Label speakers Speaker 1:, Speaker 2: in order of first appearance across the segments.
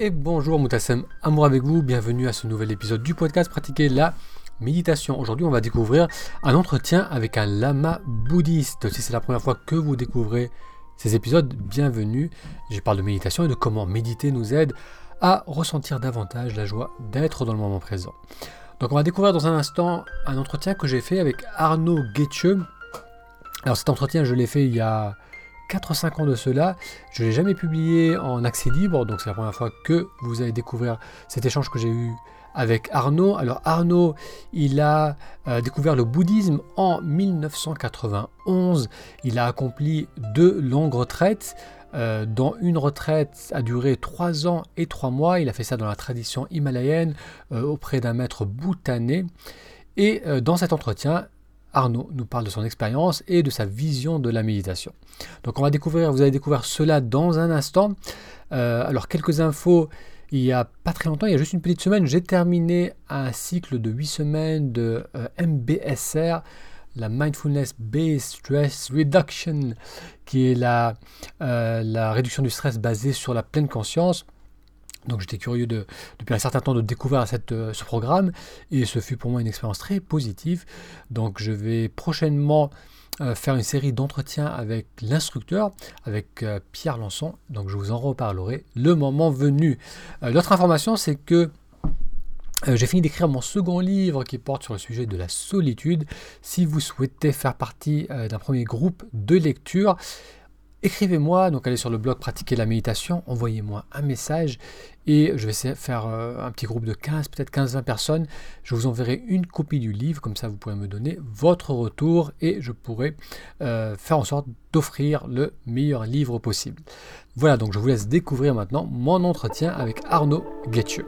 Speaker 1: et bonjour Moutassem, amour avec vous, bienvenue à ce nouvel épisode du podcast Pratiquer la méditation. Aujourd'hui on va découvrir un entretien avec un lama bouddhiste. Si c'est la première fois que vous découvrez ces épisodes, bienvenue. Je parle de méditation et de comment méditer nous aide à ressentir davantage la joie d'être dans le moment présent. Donc on va découvrir dans un instant un entretien que j'ai fait avec Arnaud Guetche. Alors cet entretien je l'ai fait il y a 4-5 ans de cela. Je ne l'ai jamais publié en accès libre, donc c'est la première fois que vous allez découvrir cet échange que j'ai eu avec Arnaud. Alors Arnaud, il a euh, découvert le bouddhisme en 1991. Il a accompli deux longues retraites. Euh, dont une retraite a duré 3 ans et 3 mois. Il a fait ça dans la tradition himalayenne euh, auprès d'un maître bhoutanais. Et dans cet entretien, Arnaud nous parle de son expérience et de sa vision de la méditation. Donc on va découvrir, vous allez découvrir cela dans un instant. Euh, alors quelques infos, il n'y a pas très longtemps, il y a juste une petite semaine, j'ai terminé un cycle de 8 semaines de euh, MBSR, la Mindfulness Based Stress Reduction, qui est la, euh, la réduction du stress basée sur la pleine conscience. Donc j'étais curieux de, depuis un certain temps de découvrir euh, ce programme et ce fut pour moi une expérience très positive. Donc je vais prochainement euh, faire une série d'entretiens avec l'instructeur, avec euh, Pierre Lançon. Donc je vous en reparlerai le moment venu. L'autre information c'est que j'ai fini d'écrire mon second livre qui porte sur le sujet de la solitude. Si vous souhaitez faire partie d'un premier groupe de lecture, Écrivez-moi, donc allez sur le blog Pratiquer la méditation, envoyez-moi un message et je vais faire euh, un petit groupe de 15, peut-être 15-20 personnes. Je vous enverrai une copie du livre, comme ça vous pourrez me donner votre retour et je pourrai euh, faire en sorte d'offrir le meilleur livre possible. Voilà, donc je vous laisse découvrir maintenant mon entretien avec Arnaud Guettieux.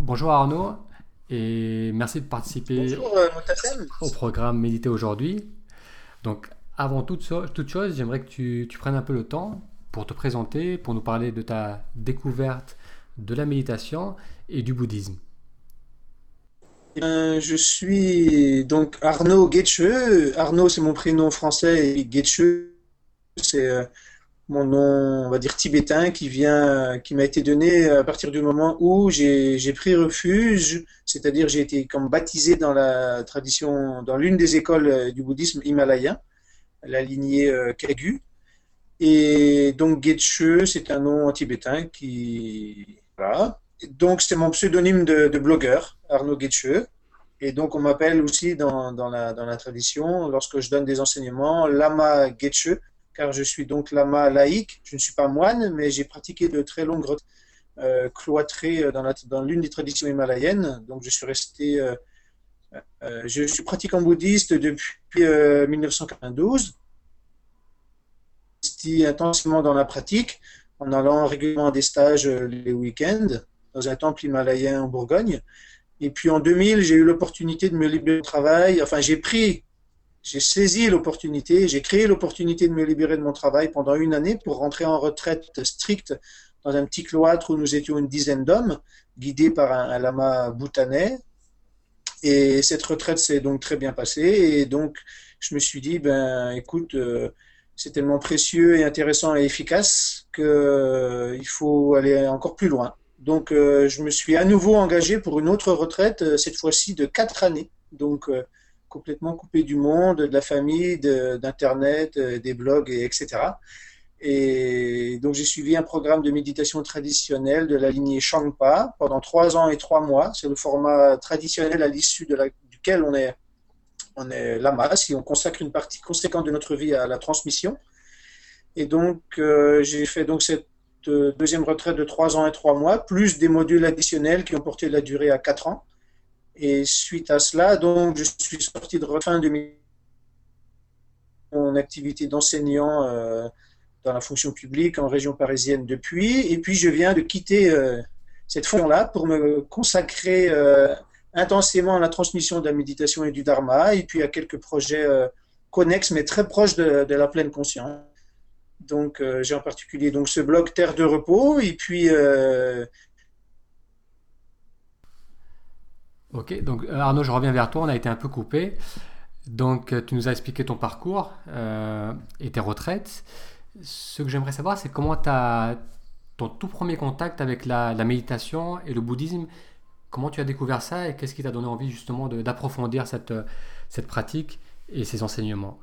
Speaker 1: bonjour Arnaud. Et merci de participer
Speaker 2: euh,
Speaker 1: au programme Méditer aujourd'hui. Donc, avant toute, toute chose, j'aimerais que tu, tu, prennes un peu le temps pour te présenter, pour nous parler de ta découverte de la méditation et du bouddhisme.
Speaker 2: Euh, je suis donc Arnaud Guetcheux. Arnaud, c'est mon prénom français et Guetcheux, c'est euh, mon nom, on va dire tibétain, qui vient, qui m'a été donné à partir du moment où j'ai pris refuge, c'est-à-dire j'ai été comme baptisé dans la tradition, dans l'une des écoles euh, du bouddhisme himalayen, la lignée euh, Kagu. Et donc Getsche, c'est un nom tibétain qui, voilà. Donc c'est mon pseudonyme de, blogueur, Arnaud Getsche. Et donc on m'appelle aussi dans, dans, la, dans la tradition, lorsque je donne des enseignements, Lama Getsche, car je suis donc lama laïque. Je ne suis pas moine, mais j'ai pratiqué de très longues euh, cloîtrées euh, dans, l'une des traditions himalayennes. Donc je suis resté, euh, je suis pratiquant bouddhiste depuis 1992. J'étais intensément dans la pratique, en allant régulièrement à des stages les week-ends dans un temple himalayen en Bourgogne. Et puis en 2000, j'ai eu l'opportunité de me libérer du travail. Enfin, j'ai pris j'ai saisi l'opportunité, j'ai créé l'opportunité de me libérer de mon travail pendant une année pour rentrer en retraite stricte dans un petit cloître où nous étions une dizaine d'hommes, guidés par un, lama bhoutanais. Et cette retraite s'est donc très bien passée. Et donc, je me suis dit, ben, écoute, euh, c'est tellement précieux et intéressant et efficace qu'il euh, faut aller encore plus loin. Donc, euh, je me suis à nouveau engagé pour une autre retraite, cette fois-ci de quatre années. Donc, complètement coupé du monde, de la famille, d'Internet, euh, des blogs, et etc. Et donc j'ai suivi un programme de méditation traditionnelle de la lignée Shangpa pendant trois ans et trois mois. C'est le format traditionnel à l'issue duquel on est, on est lama, si on consacre une partie conséquente de notre vie à la transmission. Et donc euh, j'ai fait donc cette euh, deuxième retraite de trois ans et trois mois, plus des modules additionnels qui ont porté la durée à quatre ans. Et suite à cela, donc, je suis sorti de fin de mon activité d'enseignant euh, dans la fonction publique en région parisienne depuis. Et puis, je viens de quitter euh, cette fonction-là pour me consacrer euh, intensément à la transmission de la méditation et du dharma, et puis à quelques projets connexes, mais très proches de, de la pleine conscience. Donc, j'ai en particulier donc ce blog Terre de repos, et puis
Speaker 1: Ok, donc euh, Arnaud, je reviens vers toi, on a été un peu coupé. Donc, tu nous as expliqué ton parcours et tes retraites. Ce que j'aimerais savoir, c'est comment as ton tout premier contact avec la, méditation et le bouddhisme. Comment tu as découvert ça et qu'est-ce qui t'a donné envie justement d'approfondir cette, cette pratique et ces enseignements?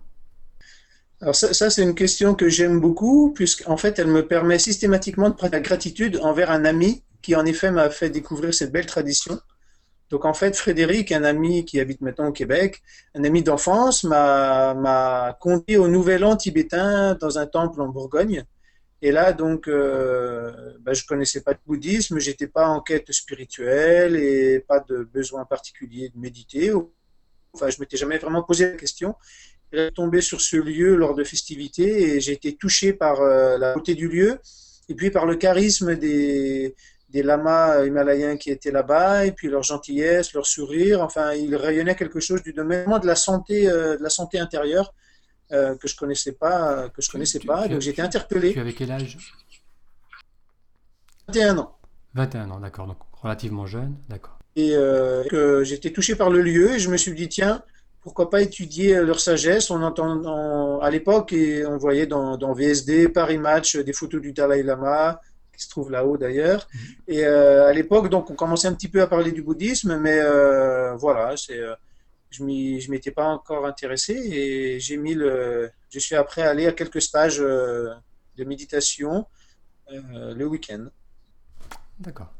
Speaker 2: Alors ça, ça c'est une question que j'aime beaucoup, puisqu'en fait, elle me permet systématiquement de prendre la gratitude envers un ami qui, en effet, m'a fait découvrir cette belle tradition. Donc en fait, Frédéric, un ami qui habite maintenant au Québec, un ami d'enfance, m'a conduit au Nouvel An tibétain dans un temple en Bourgogne. Et là, donc, euh, ben, je connaissais pas le bouddhisme, j'étais pas en quête spirituelle et pas de besoin particulier de méditer. Enfin, je m'étais jamais vraiment posé la question tombé sur ce lieu lors de festivités et j'ai été touché par euh, la beauté du lieu et puis par le charisme des, des lamas himalayens qui étaient là-bas et puis leur gentillesse, leur sourire. Enfin, il rayonnait quelque chose du domaine de la santé, euh, de la santé intérieure euh, que je connaissais pas, que je connaissais pas. donc j'étais interpellé.
Speaker 1: Tu avais quel âge?
Speaker 2: 21 ans.
Speaker 1: 21 ans, d'accord. Donc relativement jeune, d'accord.
Speaker 2: Et j'étais touché par le lieu et je me suis dit tiens pourquoi pas étudier leur sagesse On entend à l'époque et on voyait dans, VSD, Paris Match, des photos du Dalai Lama qui se trouve là-haut d'ailleurs. Mhm. Et euh, à l'époque, donc, on commençait un petit peu à parler du bouddhisme, mais euh, voilà, c'est, euh, je ne m'étais pas encore intéressé et j'ai mis le, je suis après allé à quelques stages de méditation le week-end.
Speaker 1: D'accord.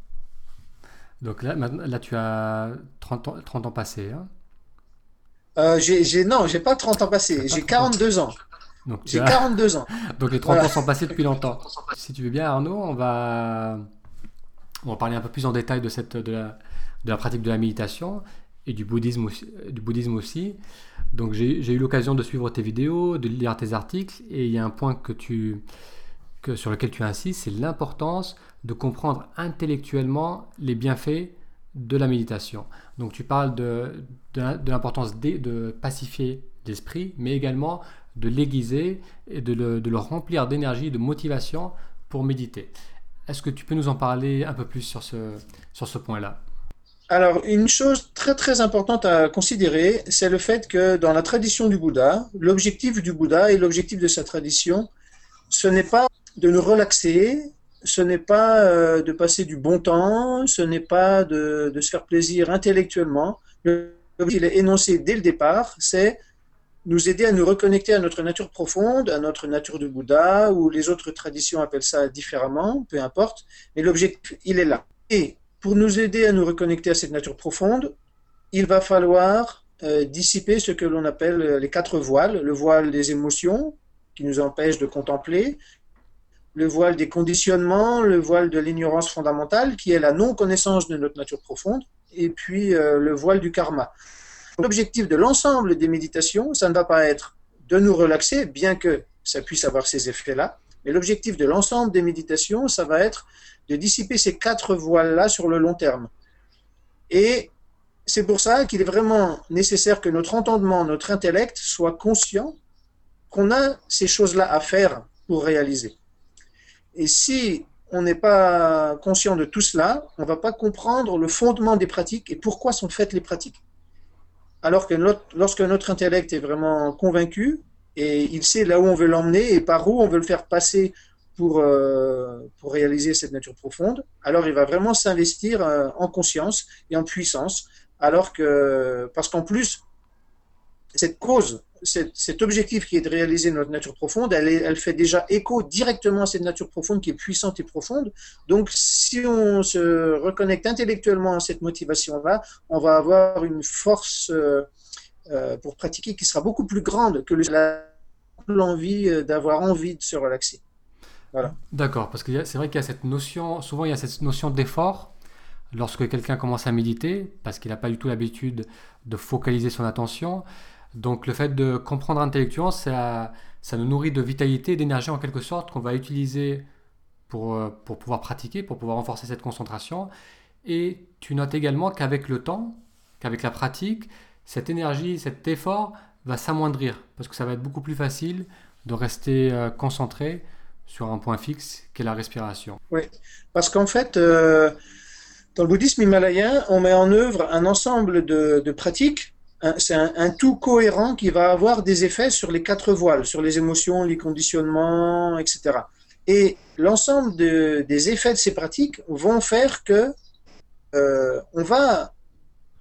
Speaker 1: Donc là, là, tu as 30 ans, 30 ans passés. Hein?
Speaker 2: Euh, j'ai, non, j'ai pas 30 ans passés, j'ai 42 ans. J'ai 42 ans.
Speaker 1: Donc les 30 ans sont passés depuis longtemps. Si tu veux bien, Arnaud, on va, on va parler un peu plus en détail de, cette, de, la, de la pratique de la méditation et du bouddhisme aussi. Du bouddhisme aussi. Donc j'ai, eu l'occasion de suivre tes vidéos, de lire tes articles, et il y a un point que tu, que, sur lequel tu insistes, c'est l'importance de comprendre intellectuellement les bienfaits de la méditation. Donc tu parles de, de, l'importance de, de, pacifier l'esprit, mais également de l'aiguiser et de le, de le remplir d'énergie, de motivation pour méditer. Est-ce que tu peux nous en parler un peu plus sur ce, sur ce point-là?
Speaker 2: Alors, une chose très très importante à considérer, c'est le fait que dans la tradition du Bouddha, l'objectif du Bouddha et l'objectif de sa tradition, ce n'est pas de nous relaxer, ce n'est pas euh, de passer du bon temps, ce n'est pas de, se faire plaisir intellectuellement. Il est énoncé dès le départ, c'est nous aider à nous reconnecter à notre nature profonde, à notre nature de Bouddha, ou les autres traditions appellent ça différemment, peu importe, mais l'objectif, il est là. Et pour nous aider à nous reconnecter à cette nature profonde, il va falloir euh, dissiper ce que l'on appelle les quatre voiles, le voile des émotions, qui nous empêche de contempler, le voile des conditionnements, le voile de l'ignorance fondamentale, qui est la non-connaissance de notre nature profonde, et puis euh, le voile du karma. L'objectif de l'ensemble des méditations, ça ne va pas être de nous relaxer, bien que ça puisse avoir ces effets-là, mais l'objectif de l'ensemble des méditations, ça va être de dissiper ces quatre voiles-là sur le long terme. Et c'est pour ça qu'il est vraiment nécessaire que notre entendement, notre intellect soit conscient qu'on a ces choses-là à faire pour réaliser. Et si on n'est pas conscient de tout cela, on ne va pas comprendre le fondement des pratiques et pourquoi sont faites les pratiques. Alors que lorsque notre intellect est vraiment convaincu et il sait là où on veut l'emmener et par où on veut le faire passer pour, euh, pour réaliser cette nature profonde, alors il va vraiment s'investir euh, en conscience et en puissance. Alors que, parce qu'en plus, cette cause cet, objectif qui est de réaliser notre nature profonde, elle, fait déjà écho directement à cette nature profonde qui est puissante et profonde. Donc, si on se reconnecte intellectuellement à cette motivation-là, on va avoir une force euh, euh, pour pratiquer qui sera beaucoup plus grande que l'envie euh, d'avoir envie de se relaxer.
Speaker 1: Voilà. D'accord, parce que c'est vrai qu'il y a cette notion, souvent il y a cette notion d'effort lorsque quelqu'un commence à méditer, parce qu'il n'a pas du tout l'habitude de focaliser son attention. Donc le fait de comprendre intellectuellement, ça, ça nous nourrit de vitalité, d'énergie en quelque sorte qu'on va utiliser pour, euh, pour pouvoir pratiquer, pour pouvoir renforcer cette concentration. Et tu notes également qu'avec le temps, qu'avec la pratique, cette énergie, cet effort va s'amoindrir parce que ça va être beaucoup plus facile de rester euh, concentré sur un point fixe qu'est la respiration.
Speaker 2: Oui, parce qu'en fait, euh, dans le bouddhisme himalayen, on met en œuvre un ensemble de pratiques c'est un, tout cohérent qui va avoir des effets sur les quatre voiles, sur les émotions, les conditionnements, etc. Et l'ensemble des effets de ces pratiques vont faire que euh, on va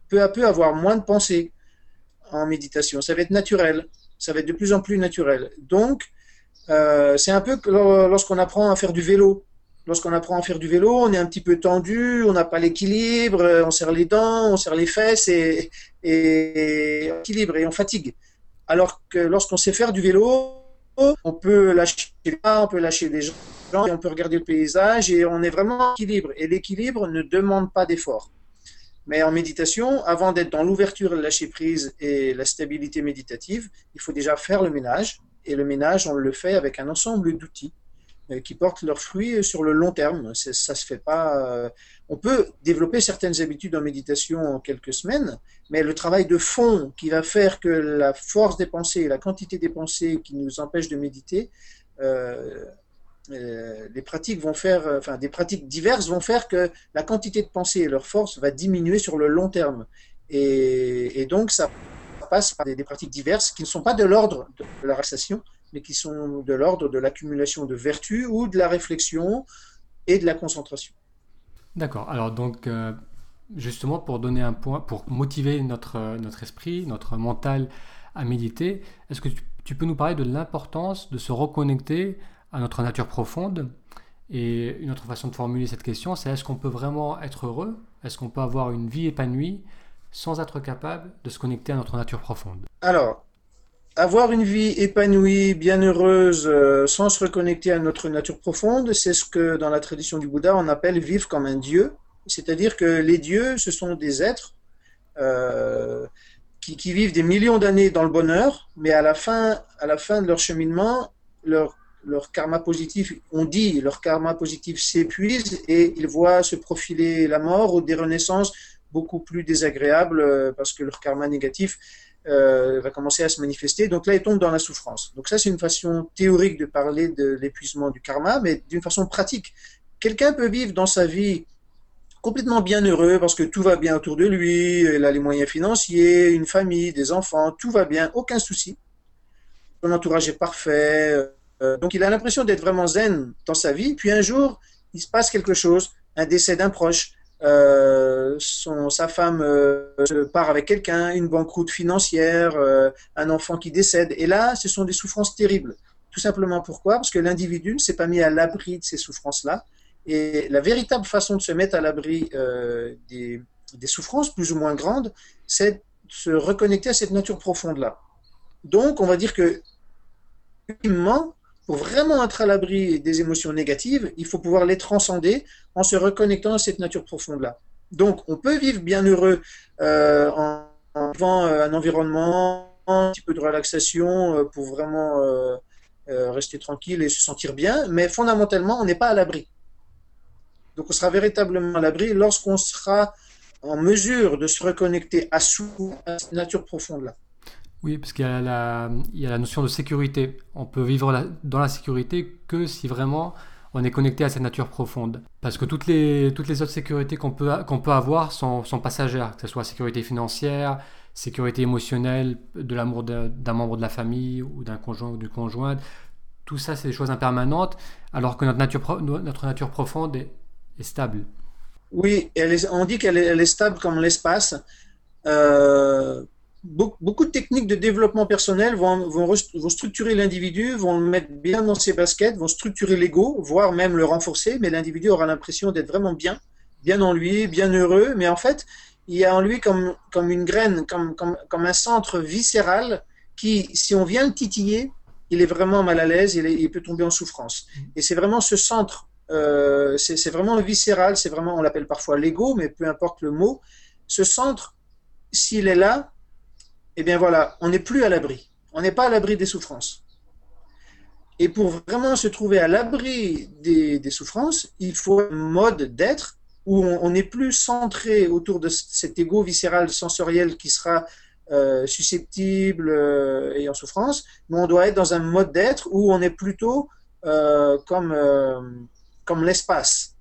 Speaker 2: peu à peu avoir moins de pensées en méditation. Ça va être naturel, ça va être de plus en plus naturel. Donc, euh, c'est un peu lorsqu'on apprend à faire du vélo. Lorsqu'on apprend à faire du vélo, on est un petit peu tendu, on n'a pas l'équilibre, on serre les dents, on serre les fesses et, et, équilibre et on fatigue. Alors que lorsqu'on sait faire du vélo, on peut lâcher on peut lâcher des gens, et on peut regarder le paysage et on est vraiment en équilibre. Et l'équilibre ne demande pas d'effort. Mais en méditation, avant d'être dans l'ouverture, le lâcher prise et la stabilité méditative, il faut déjà faire le ménage. Et le ménage, on le fait avec un ensemble d'outils euh, qui portent leurs fruits sur le long terme. Ça se fait pas. Euh, on peut développer certaines habitudes en méditation en quelques semaines, mais le travail de fond qui va faire que la force des pensées, la quantité des pensées qui nous empêchent de méditer, euh, euh, les pratiques vont faire, enfin des pratiques diverses vont faire que la quantité de pensées et leur force va diminuer sur le long terme. Et, donc ça passe par des, des, pratiques diverses qui ne sont pas de l'ordre de la relaxation, mais qui sont de l'ordre de l'accumulation de vertus ou de la réflexion et de la concentration.
Speaker 1: D'accord. Alors donc, euh, justement, pour donner un point, pour motiver notre, notre esprit, notre mental à méditer, est-ce que tu, peux nous parler de l'importance de se reconnecter à notre nature profonde? Et une autre façon de formuler cette question, c'est est-ce qu'on peut vraiment être heureux? Est-ce qu'on peut avoir une vie épanouie sans être capable de se connecter à notre nature profonde?
Speaker 2: Alors, avoir une vie épanouie, bien heureuse, euh, sans se reconnecter à notre nature profonde, c'est ce que dans la tradition du Bouddha on appelle vivre comme un dieu. C'est-à-dire que les dieux, ce sont des êtres euh, qui, qui, vivent des millions d'années dans le bonheur, mais à la fin, à la fin de leur cheminement, leur, leur karma positif, on dit, leur karma positif s'épuise et ils voient se profiler la mort ou des renaissances beaucoup plus désagréables euh, parce que leur karma négatif euh, va commencer à se manifester. Donc là, il tombe dans la souffrance. Donc ça, c'est une façon théorique de parler de l'épuisement du karma, mais d'une façon pratique. Quelqu'un peut vivre dans sa vie complètement bien heureux parce que tout va bien autour de lui, il a les moyens financiers, une famille, des enfants, tout va bien, aucun souci. Son entourage est parfait. Euh, donc il a l'impression d'être vraiment zen dans sa vie. Puis un jour, il se passe quelque chose, un décès d'un proche, euh, son, sa femme euh, part avec quelqu'un, une banqueroute financière, euh, un enfant qui décède. Et là, ce sont des souffrances terribles. Tout simplement pourquoi? Parce que l'individu ne s'est pas mis à l'abri de ces souffrances-là. Et la véritable façon de se mettre à l'abri euh, des, des, souffrances plus ou moins grandes, c'est de se reconnecter à cette nature profonde-là. Donc, on va dire que, ultimement, pour vraiment être à l'abri des émotions négatives, il faut pouvoir les transcender en se reconnectant à cette nature profonde-là. Donc, on peut vivre bien heureux euh, en, en, vivant euh, un environnement, un petit peu de relaxation euh, pour vraiment rester tranquille et se sentir bien, mais fondamentalement, on n'est pas à l'abri. Donc, on sera véritablement à l'abri lorsqu'on sera en mesure de se reconnecter à soi, à cette nature profonde-là.
Speaker 1: Oui, parce qu'il y, a la, notion de sécurité. On peut vivre dans la sécurité que si vraiment on est connecté à cette nature profonde. Parce que toutes les, autres sécurités qu'on peut, avoir sont, passagères, que ce soit sécurité financière, sécurité émotionnelle, de l'amour d'un membre de la famille ou d'un conjoint ou d'une conjointe. Tout ça, c'est des choses impermanentes, alors que notre nature, profonde est, stable.
Speaker 2: Oui, on dit qu'elle est, elle est stable comme l'espace. Euh, beaucoup de techniques de développement personnel vont, vont, vont structurer l'individu, vont le mettre bien dans ses baskets, vont structurer l'ego, voire même le renforcer, mais l'individu aura l'impression d'être vraiment bien, bien en lui, bien heureux, mais en fait, il y a en lui comme, comme une graine, comme, comme, comme un centre viscéral qui, si on vient le titiller, il est vraiment mal à l'aise, il, il, peut tomber en souffrance. Et c'est vraiment ce centre, euh, c'est vraiment le viscéral, c'est vraiment, on l'appelle parfois l'ego, mais peu importe le mot, ce centre, s'il est là, eh bien voilà, on n'est plus à l'abri. On n'est pas à l'abri des souffrances. Et pour vraiment se trouver à l'abri des, souffrances, il faut un mode d'être où on n'est plus centré autour de cet ego viscéral sensoriel qui sera euh, susceptible euh, et en souffrance, mais on doit être dans un mode d'être où on est plutôt euh, euh, comme l'espace.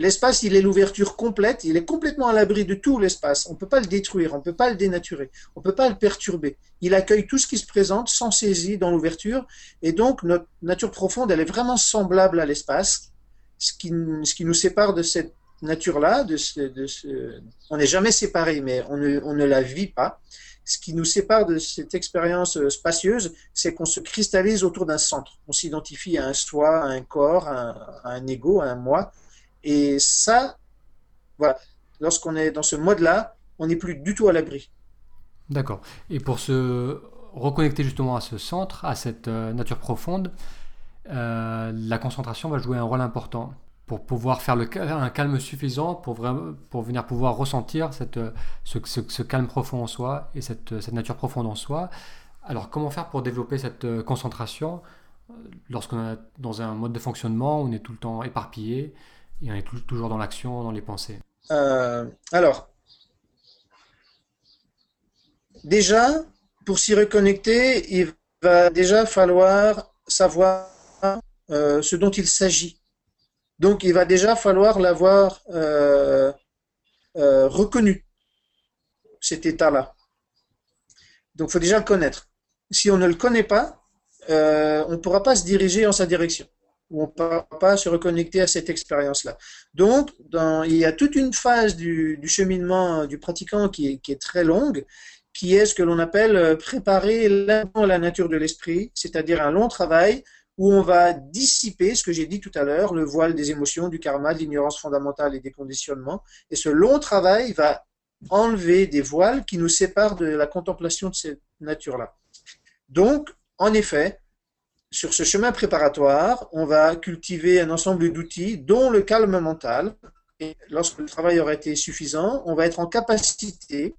Speaker 2: L'espace, il est l'ouverture complète, il est complètement à l'abri de tout l'espace. On ne peut pas le détruire, on ne peut pas le dénaturer, on ne peut pas le perturber. Il accueille tout ce qui se présente sans saisie dans l'ouverture. Et donc, notre nature profonde, elle est vraiment semblable à l'espace. Ce qui, ce qui nous sépare de cette nature-là, de de ce, on n'est jamais séparés, mais on ne, on ne la vit pas. Ce qui nous sépare de cette expérience euh, spacieuse, c'est qu'on se cristallise autour d'un centre. On s'identifie à un soi, à un corps, à un, ego, à un moi. Et ça, voilà, lorsqu'on est dans ce mode-là, on n'est plus du tout à l'abri.
Speaker 1: D'accord. Et pour se reconnecter justement à ce centre, à cette euh, nature profonde, euh, la concentration va jouer un rôle important pour pouvoir faire un calme suffisant pour, vraiment, pour venir pouvoir ressentir cette, ce, ce, calme profond en soi et cette, cette, nature profonde en soi. Alors comment faire pour développer cette euh, concentration euh, lorsqu'on est dans un mode de fonctionnement où on est tout le temps éparpillé et on est toujours dans l'action, dans les pensées
Speaker 2: euh, Alors, déjà, pour s'y reconnecter, il va déjà falloir savoir ce dont il s'agit donc, il va déjà falloir l'avoir euh, euh, reconnu, cet état-là. Donc, il faut déjà le connaître. Si on ne le connaît pas, euh, on ne pourra pas se diriger en sa direction. Ou on ne pourra pas se reconnecter à cette expérience-là. Donc, il y a toute une phase du, cheminement du pratiquant qui est, qui est, très longue, qui est ce que l'on appelle préparer la nature de l'esprit, c'est-à-dire un long travail où on va dissiper, ce que j'ai dit tout à l'heure, le voile des émotions, du karma, de l'ignorance fondamentale et des conditionnements. Et ce long travail va enlever des voiles qui nous séparent de la contemplation de cette nature-là. Donc, en effet, sur ce chemin préparatoire, on va cultiver un ensemble d'outils, dont le calme mental. Et lorsque le travail aura été suffisant, on va être en capacité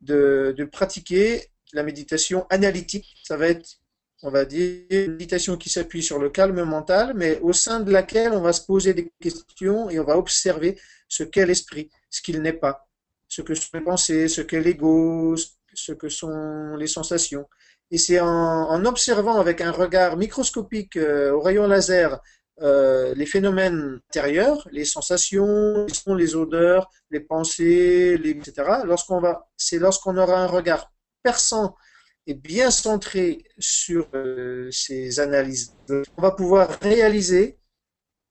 Speaker 2: de, pratiquer la méditation analytique. Ça va être on va dire, une méditation qui s'appuie sur le calme mental, mais au sein de laquelle on va se poser des questions et on va observer ce qu'est l'esprit, ce qu'il n'est pas, ce que sont les pensées, ce qu'est l'ego, ce que sont les sensations. Et c'est en, observant avec un regard microscopique euh, au rayon laser euh, les phénomènes intérieurs, les sensations, les sons, les odeurs, les pensées, etc. Lorsqu'on va, c'est lorsqu'on aura un regard perçant est bien centré sur euh, ces analyses, on va pouvoir réaliser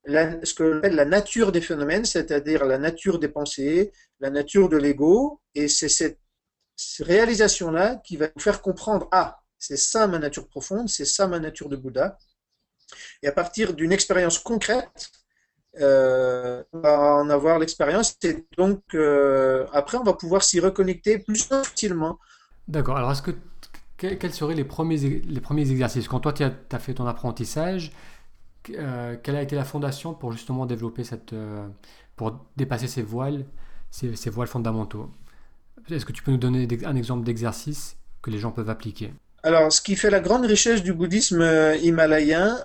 Speaker 2: ce que l'on appelle la nature des phénomènes, c'est-à-dire la nature des pensées, la nature de l'ego, et c'est cette réalisation-là qui va nous faire comprendre, ah, c'est ça ma nature profonde, c'est ça ma nature de Bouddha. Et à partir d'une expérience concrète, euh, on va en avoir l'expérience, et donc euh, après on va pouvoir s'y reconnecter plus facilement.
Speaker 1: D'accord, alors quels seraient les premiers, les premiers exercices? Quand toi, tu as, fait ton apprentissage, euh, quelle a été la fondation pour justement développer cette. Pour dépasser ces voiles, ces voiles fondamentaux? Est-ce que tu peux nous donner un exemple d'exercice que les gens peuvent appliquer?
Speaker 2: Alors, ce qui fait la grande richesse du bouddhisme euh, himalayen,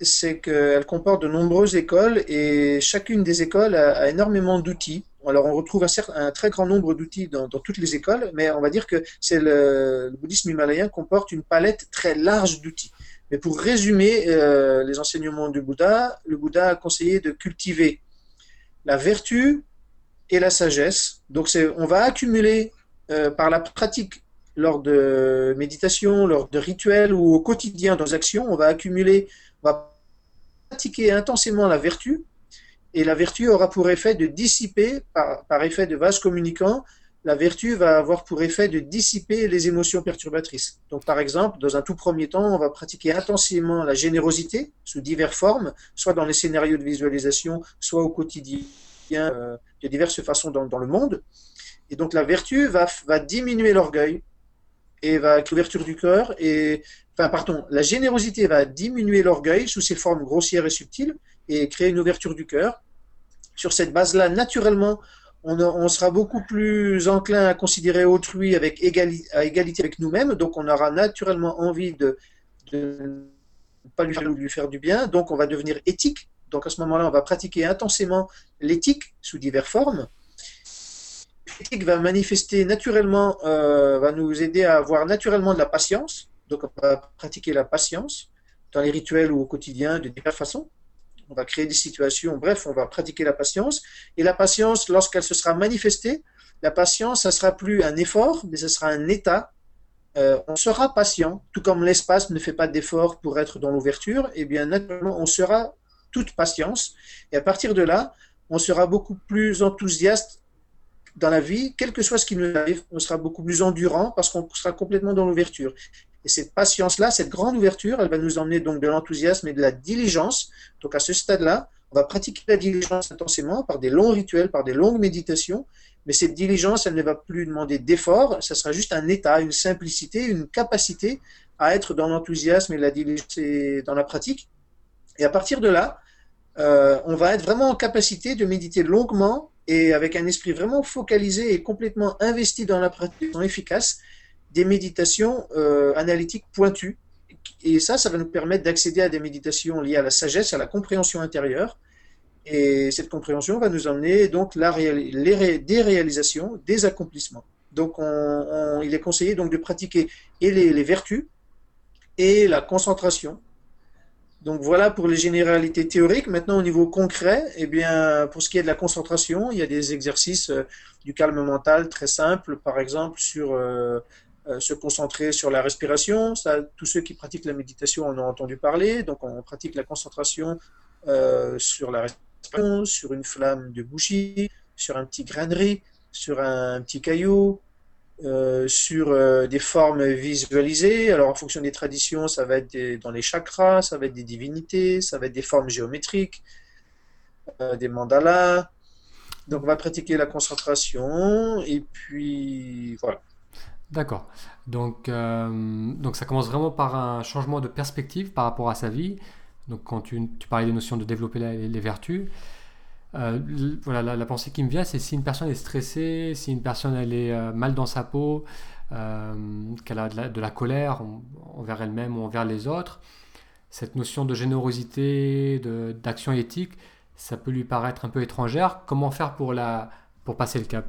Speaker 2: c'est qu'elle comporte de nombreuses écoles et chacune des écoles a énormément d'outils alors on retrouve un, très grand nombre d'outils dans, toutes les écoles, mais on va dire que c'est le, bouddhisme himalayen comporte une palette très large d'outils. Mais pour résumer euh, les enseignements du Bouddha, le Bouddha a conseillé de cultiver la vertu et la sagesse. Donc on va accumuler euh, par la pratique lors de méditation, lors de rituels ou au quotidien dans les actions, on va accumuler, on va pratiquer intensément la vertu et la vertu aura pour effet de dissiper, par, effet de vase communicant, la vertu va avoir pour effet de dissiper les émotions perturbatrices. Donc, par exemple, dans un tout premier temps, on va pratiquer intensément la générosité sous diverses formes, soit dans les scénarios de visualisation, soit au quotidien, euh, de diverses façons dans, le monde. Et donc, la vertu va, va diminuer l'orgueil et va avec l'ouverture du cœur et enfin pardon, la générosité va diminuer l'orgueil sous ses formes grossières et subtiles et créer une ouverture du cœur sur cette base-là, naturellement, on, sera beaucoup plus enclin à considérer autrui avec à égalité avec nous-mêmes, donc on aura naturellement envie de ne pas lui faire, lui faire du bien, donc on va devenir éthique. Donc à ce moment-là, on va pratiquer intensément l'éthique sous diverses formes. L'éthique va manifester naturellement, euh, va nous aider à avoir naturellement de la patience. Donc on va pratiquer la patience dans les rituels ou au quotidien de diverses façons on va créer des situations, bref, on va pratiquer la patience. Et la patience, lorsqu'elle se sera manifestée, la patience, ça sera plus un effort, mais ce sera un état. Euh, on sera patient, tout comme l'espace ne fait pas d'effort pour être dans l'ouverture, et eh bien naturellement, on sera toute patience. Et à partir de là, on sera beaucoup plus enthousiaste dans la vie, quel que soit ce qui nous arrive, on sera beaucoup plus endurant parce qu'on sera complètement dans l'ouverture. Et cette patience-là, cette grande ouverture, elle va nous emmener donc de l'enthousiasme et de la diligence. Donc à ce stade-là, on va pratiquer la diligence intensément par des longs rituels, par des longues méditations. Mais cette diligence, elle ne va plus demander d'effort, ça sera juste un état, une simplicité, une capacité à être dans l'enthousiasme et la diligence dans la pratique. Et à partir de là, euh, on va être vraiment en capacité de méditer longuement et avec un esprit vraiment focalisé et complètement investi dans la pratique efficace des méditations euh, analytiques pointues. Et ça, ça va nous permettre d'accéder à des méditations liées à la sagesse, à la compréhension intérieure. Et cette compréhension va nous emmener donc la les des réalisations, des accomplissements. Donc, on, il est conseillé donc de pratiquer et les vertus et la concentration donc voilà pour les généralités théoriques. Maintenant au niveau concret, eh bien pour ce qui est de la concentration, il y a des exercices euh, du calme mental très simples, par exemple sur euh, euh, se concentrer sur la respiration. Tous ceux qui pratiquent la méditation en ont entendu parler. Donc on pratique la concentration sur la respiration, sur une flamme de bougie, sur un petit grain sur un petit caillou, euh, sur euh, des formes visualisées. Alors en fonction des traditions, ça va être dans les chakras, ça va être des divinités, ça va être des formes géométriques, euh, des mandalas. Donc on va pratiquer la concentration et puis voilà.
Speaker 1: D'accord. Donc, donc ça commence vraiment par un changement de perspective par rapport à sa vie. Donc quand tu, tu parlais des notions de développer les vertus, euh, voilà, la, pensée qui me vient, c'est si une personne est stressée, si une personne elle est euh, mal dans sa peau, euh, qu'elle a de la, colère envers elle-même ou envers les autres, cette notion de générosité, d'action éthique, ça peut lui paraître un peu étrangère. Comment faire pour, la, pour passer le cap?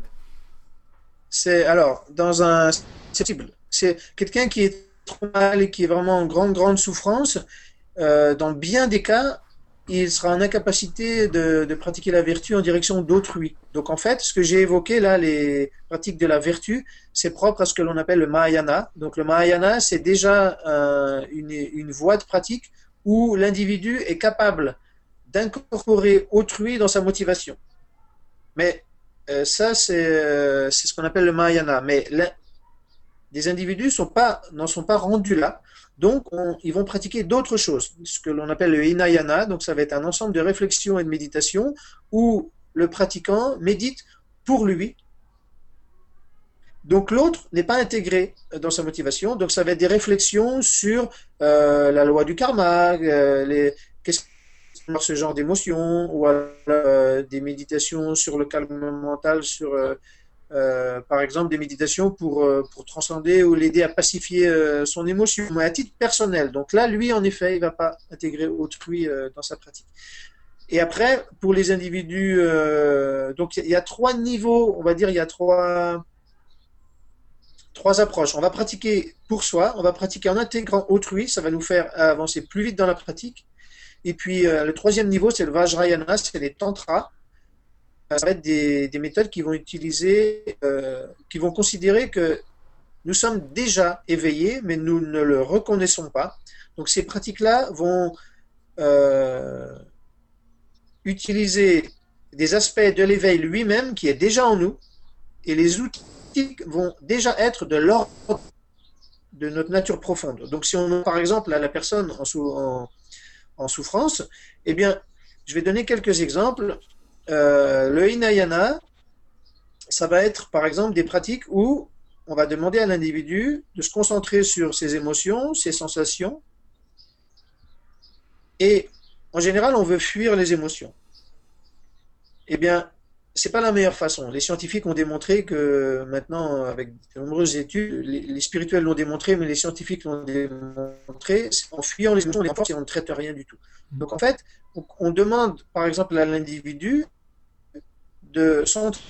Speaker 2: C'est alors, dans un. C'est quelqu'un qui est trop mal et qui est vraiment en grande, grande souffrance. dans bien des cas, il sera en incapacité de, pratiquer la vertu en direction d'autrui. Donc en fait, ce que j'ai évoqué là, les pratiques de la vertu, c'est propre à ce que l'on appelle le Mahayana. Donc le Mahayana, c'est déjà une, voie de pratique où l'individu est capable d'incorporer autrui dans sa motivation. Mais euh, ça, euh, c'est ce qu'on appelle le Mahayana. Mais les individus n'en sont pas rendus là. Donc, ils vont pratiquer d'autres choses, ce que l'on appelle le hinayana. Donc, ça va être un ensemble de réflexions et de méditation où le pratiquant médite pour lui. Donc, l'autre n'est pas intégré dans sa motivation. Donc, ça va être des réflexions sur euh, la loi du karma, euh, qu'est-ce ce genre d'émotions, ou euh, des méditations sur le calme mental, sur euh, par exemple des méditations pour, euh, pour transcender ou l'aider à pacifier euh, son émotion, mais à titre personnel. Donc là, lui, en effet, il ne va pas intégrer autrui dans sa pratique. Et après, pour les individus, donc il y a trois niveaux, on va dire, il y a trois, trois approches. On va pratiquer pour soi, on va pratiquer en intégrant autrui, ça va nous faire avancer plus vite dans la pratique. Et puis le troisième niveau, c'est le Vajrayana, c'est les tantras ça va être des, méthodes qui vont utiliser, euh, qui vont considérer que nous sommes déjà éveillés, mais nous ne le reconnaissons pas. Donc ces pratiques-là vont euh, utiliser des aspects de l'éveil lui-même qui est déjà en nous, et les outils vont déjà être de l'ordre de notre nature profonde. Donc si on par exemple la personne en, en souffrance, eh bien, je vais donner quelques exemples. Euh, le hinayana, ça va être par exemple des pratiques où on va demander à l'individu de se concentrer sur ses émotions, ses sensations. Et en général, on veut fuir les émotions. Eh bien, c'est pas la meilleure façon. Les scientifiques ont démontré que maintenant, avec de nombreuses études, les, spirituels l'ont démontré, mais les scientifiques l'ont démontré, en fuyant les émotions, on on ne traite rien du tout. Donc en fait, on demande par exemple à l'individu de centrer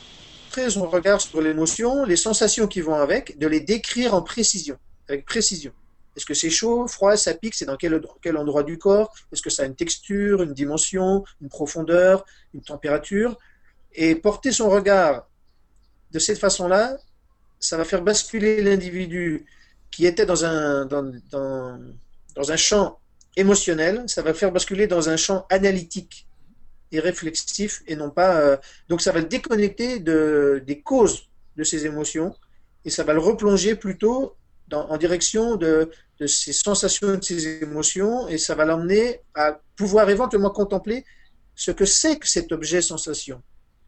Speaker 2: son regard sur l'émotion, les sensations qui vont avec, de les décrire en précision, avec précision. Est-ce que c'est chaud, froid, ça pique C'est dans quel, endroit du corps? Est-ce que ça a une texture, une dimension, une profondeur, une température? Et porter son regard de cette façon-là, ça va faire basculer l'individu qui était dans un, dans, dans, dans, un champ émotionnel, ça va faire basculer dans un champ analytique et réflexif et non pas. Euh, donc ça va le déconnecter de, des causes de ses émotions et ça va le replonger plutôt en direction de, de ses sensations, de ses émotions et ça va l'emmener à pouvoir éventuellement contempler ce que c'est que cet objet sensation.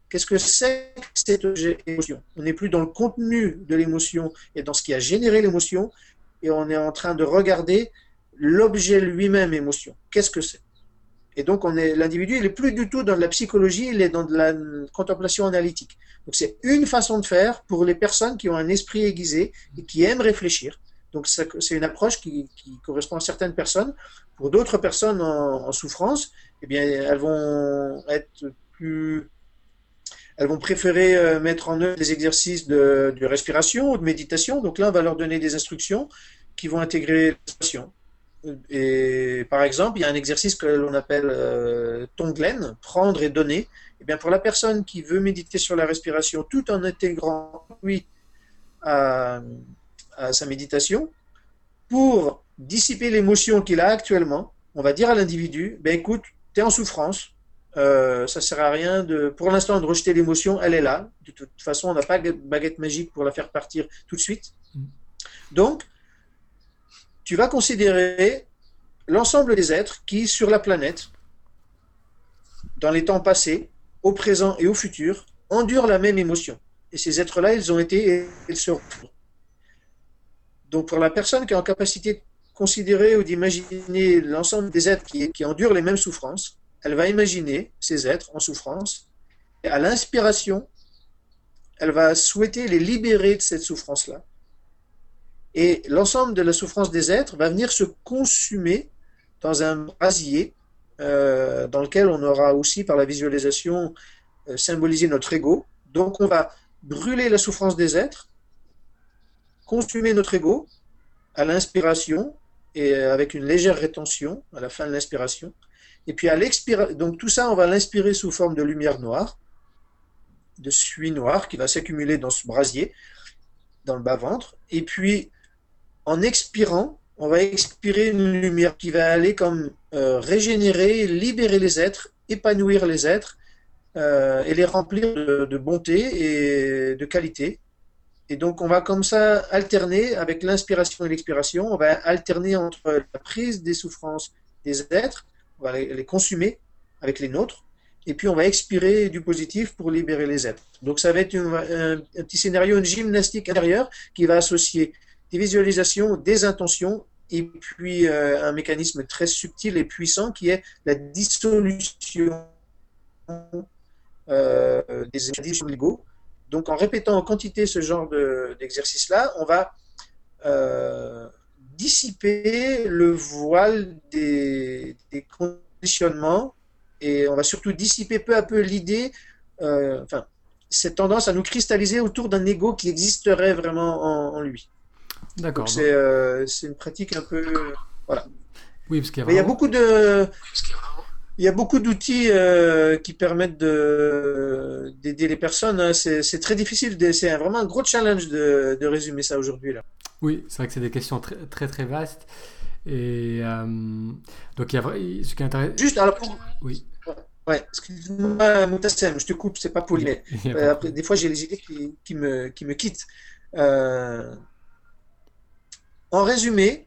Speaker 2: Qu'est-ce que c'est que cet objet émotion? On n'est plus dans le contenu de l'émotion et dans ce qui a généré l'émotion, et on est en train de regarder l'objet lui-même émotion. Qu'est-ce que c'est? Et donc, l'individu, il est plus du tout dans la psychologie, il est dans de la contemplation analytique. Donc, c'est une façon de faire pour les personnes qui ont un esprit aiguisé et qui aiment réfléchir. Donc, c'est une approche qui, correspond à certaines personnes. Pour d'autres personnes en, en souffrance, eh bien, elles vont être plus elles vont préférer euh, mettre en œuvre des exercices de, respiration ou de méditation. Donc là, on va leur donner des instructions qui vont intégrer la respiration. Et par exemple, il y a un exercice que l'on appelle euh, tonglen, prendre et donner. Et eh bien pour la personne qui veut méditer sur la respiration tout en intégrant oui à, à sa méditation, pour dissiper l'émotion qu'il a actuellement, on va dire à l'individu, ben écoute, tu es en souffrance, euh, ça sert à rien de, pour l'instant, de rejeter l'émotion. Elle est là. De toute façon, on n'a pas de baguette magique pour la faire partir tout de suite. Mm. Donc, tu vas considérer l'ensemble des êtres qui, sur la planète, dans les temps passés, au présent et au futur, endurent la même émotion. Et ces êtres-là, ils ont été et ils seront. Donc, pour la personne qui est en capacité de considérer ou d'imaginer l'ensemble des êtres qui, qui endurent les mêmes souffrances, elle va imaginer ces êtres en souffrance, et à l'inspiration, elle va souhaiter les libérer de cette souffrance-là. Et l'ensemble de la souffrance des êtres va venir se consumer dans un brasier euh, dans lequel on aura aussi, par la visualisation, euh, symbolisé notre ego. Donc on va brûler la souffrance des êtres, consumer notre ego à l'inspiration et avec une légère rétention à la fin de l'inspiration. Et puis à l'expiration, donc tout ça, on va l'inspirer sous forme de lumière noire, de suie noire qui va s'accumuler dans ce brasier, dans le bas-ventre. Et puis en expirant, on va expirer une lumière qui va aller comme euh, régénérer, libérer les êtres, épanouir les êtres euh, et les remplir de, bonté et de qualité. Et donc on va comme ça alterner avec l'inspiration et l'expiration, on va alterner entre la prise des souffrances des êtres on va les, consumer avec les nôtres, et puis on va expirer du positif pour libérer les êtres. Donc ça va être un, petit scénario, une gymnastique intérieure qui va associer des visualisations, des intentions, et puis euh, un mécanisme très subtil et puissant qui est la dissolution euh, des énergies l'ego. Donc en répétant en quantité ce genre d'exercice-là, on va euh, dissiper le voile des, conditionnements et on va surtout dissiper peu à peu l'idée, enfin, cette tendance à nous cristalliser autour d'un ego qui existerait vraiment en, lui. D'accord. Euh, c'est une pratique un peu. Voilà. Oui, parce qu'il y, a beaucoup de. Il y a beaucoup d'outils euh, qui permettent d'aider les personnes. Hein. C'est très difficile. C'est vraiment un gros challenge de, de résumer ça aujourd'hui.
Speaker 1: Oui, c'est vrai que c'est des questions très très, très vastes. Et euh, donc, il y a ce qui est intéressant.
Speaker 2: Juste, alors pour... Oui. Ouais, excuse-moi, Moutassem, je te coupe, c'est pas poli, mais euh, après, des fois j'ai les idées qui, qui, me, qui me quittent. Euh, en résumé,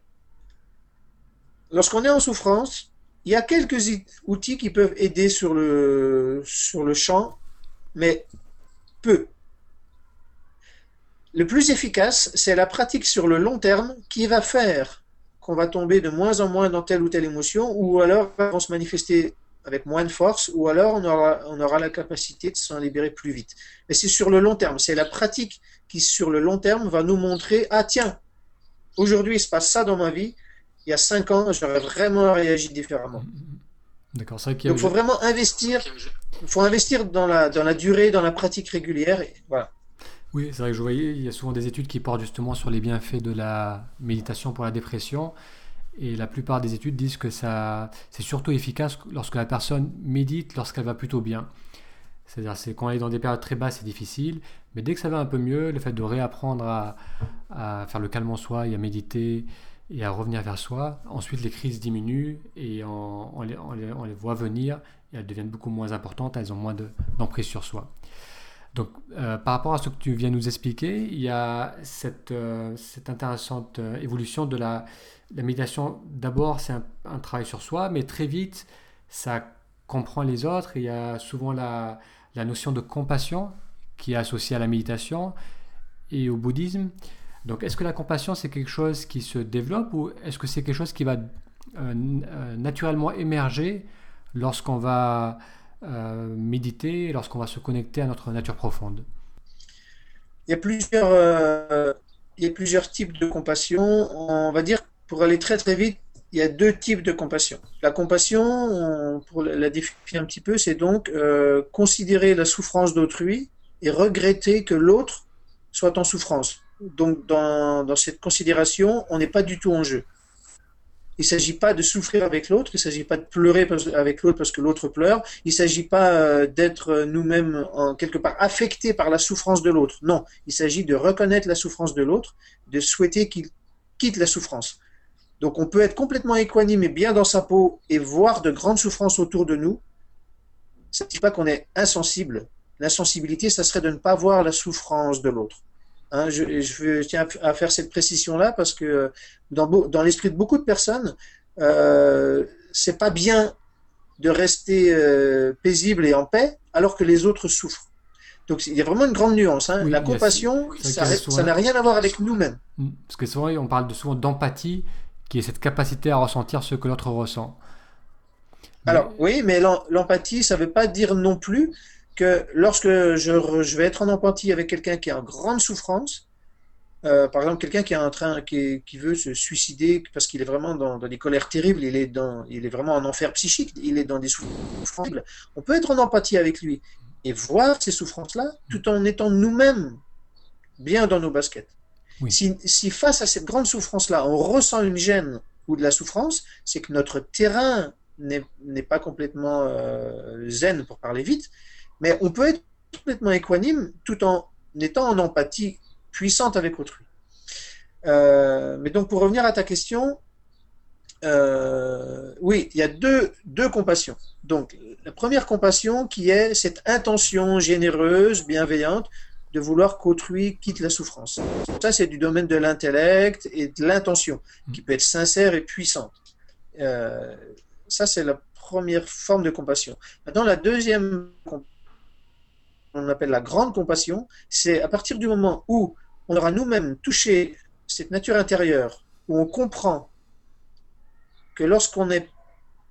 Speaker 2: lorsqu'on est en souffrance, il y a quelques outils qui peuvent aider sur le, champ, mais peu. Le plus efficace, c'est la pratique sur le long terme qui va faire qu'on va tomber de moins en moins dans telle ou telle émotion, ou alors vont se manifester avec moins de force, ou alors on aura, on aura la capacité de s'en libérer plus vite. Mais c'est sur le long terme, c'est la pratique qui, sur le long terme, va nous montrer, ah tiens, aujourd'hui il se passe ça dans ma vie, il y a cinq ans, j'aurais vraiment réagi différemment. D'accord, c'est vrai qu'il Donc il faut vraiment investir, il faut investir dans la, dans la durée, dans la pratique régulière, et voilà.
Speaker 1: Oui, c'est vrai que je voyais, il y a souvent des études qui portent justement sur les bienfaits de la méditation pour la dépression. Et la plupart des études disent que ça, c'est surtout efficace lorsque la personne médite, lorsqu'elle va plutôt bien. C'est-à-dire, c'est quand elle est dans des périodes très basses, c'est difficile. Mais dès que ça va un peu mieux, le fait de réapprendre à, faire le calme en soi et à méditer et à revenir vers soi, ensuite les crises diminuent et on, les, voit venir et elles deviennent beaucoup moins importantes, elles ont moins d'emprise sur soi. Donc, euh, par rapport à ce que tu viens nous expliquer, il y a cette, euh, intéressante euh, évolution de la, méditation. D'abord, c'est un, travail sur soi, mais très vite, ça comprend les autres. il y a souvent la notion de compassion qui est associée à la méditation et au bouddhisme. Donc, est-ce que la compassion, c'est quelque chose qui se développe ou est-ce que c'est quelque chose qui va naturellement émerger lorsqu'on va euh, méditer lorsqu'on va se connecter à notre nature profonde?
Speaker 2: Il y, a plusieurs, euh, types de compassion. On va dire, pour aller très très vite, il y a deux types de compassion. La compassion, pour la définir un petit peu, c'est donc euh, considérer la souffrance d'autrui et regretter que l'autre soit en souffrance. Donc dans, cette considération, on n'est pas du tout en jeu. Il ne s'agit pas de souffrir avec l'autre, il ne s'agit pas de pleurer avec l'autre parce que l'autre pleure, il ne s'agit pas euh, d'être nous-mêmes en quelque part affectés par la souffrance de l'autre. Non, il s'agit de reconnaître la souffrance de l'autre, de souhaiter qu'il quitte la souffrance. Donc on peut être complètement équanime et bien dans sa peau et voir de grandes souffrances autour de nous. Ça ne dit pas qu'on est insensible. L'insensibilité, ça serait de ne pas voir la souffrance de l'autre. Hein, je, je, tiens à faire cette précision-là parce que dans, dans l'esprit de beaucoup de personnes, euh, c'est pas bien de rester euh, paisible et en paix alors que les autres souffrent. Donc il y a vraiment une grande nuance. Hein. la compassion, ça n'a rien à voir avec nous-mêmes.
Speaker 1: Mm. Parce que souvent, on parle de, souvent d'empathie, qui est cette capacité à ressentir ce que l'autre ressent.
Speaker 2: Alors oui, mais l'empathie, ça ne veut pas dire non plus que lorsque je, je vais être en empathie avec quelqu'un qui est en grande souffrance, euh, par exemple, quelqu'un qui est en train, qui, qui veut se suicider parce qu'il est vraiment dans, dans, des colères terribles, il est dans, il est vraiment en enfer psychique, il est dans des souffrances. On peut être en empathie avec lui et voir ces souffrances-là, tout en étant nous-mêmes bien dans nos baskets. Oui. Si, si, face à cette grande souffrance-là, on ressent une gêne ou de la souffrance, c'est que notre terrain n'est pas complètement euh, zen, pour parler vite, mais on peut être complètement équanime tout en étant en empathie puissante avec autrui. Euh, mais donc pour revenir à ta question, euh, oui, il y a deux, deux compassions. Donc la première compassion qui est cette intention généreuse, bienveillante de vouloir qu'autrui quitte la souffrance. Ça, c'est du domaine de l'intellect et de l'intention, qui peut être sincère et puissante. Euh, ça, c'est la première forme de compassion. Maintenant, la deuxième on appelle la grande compassion, c'est à partir du moment où on aura nous-mêmes touché cette nature intérieure, où on comprend que lorsqu'on est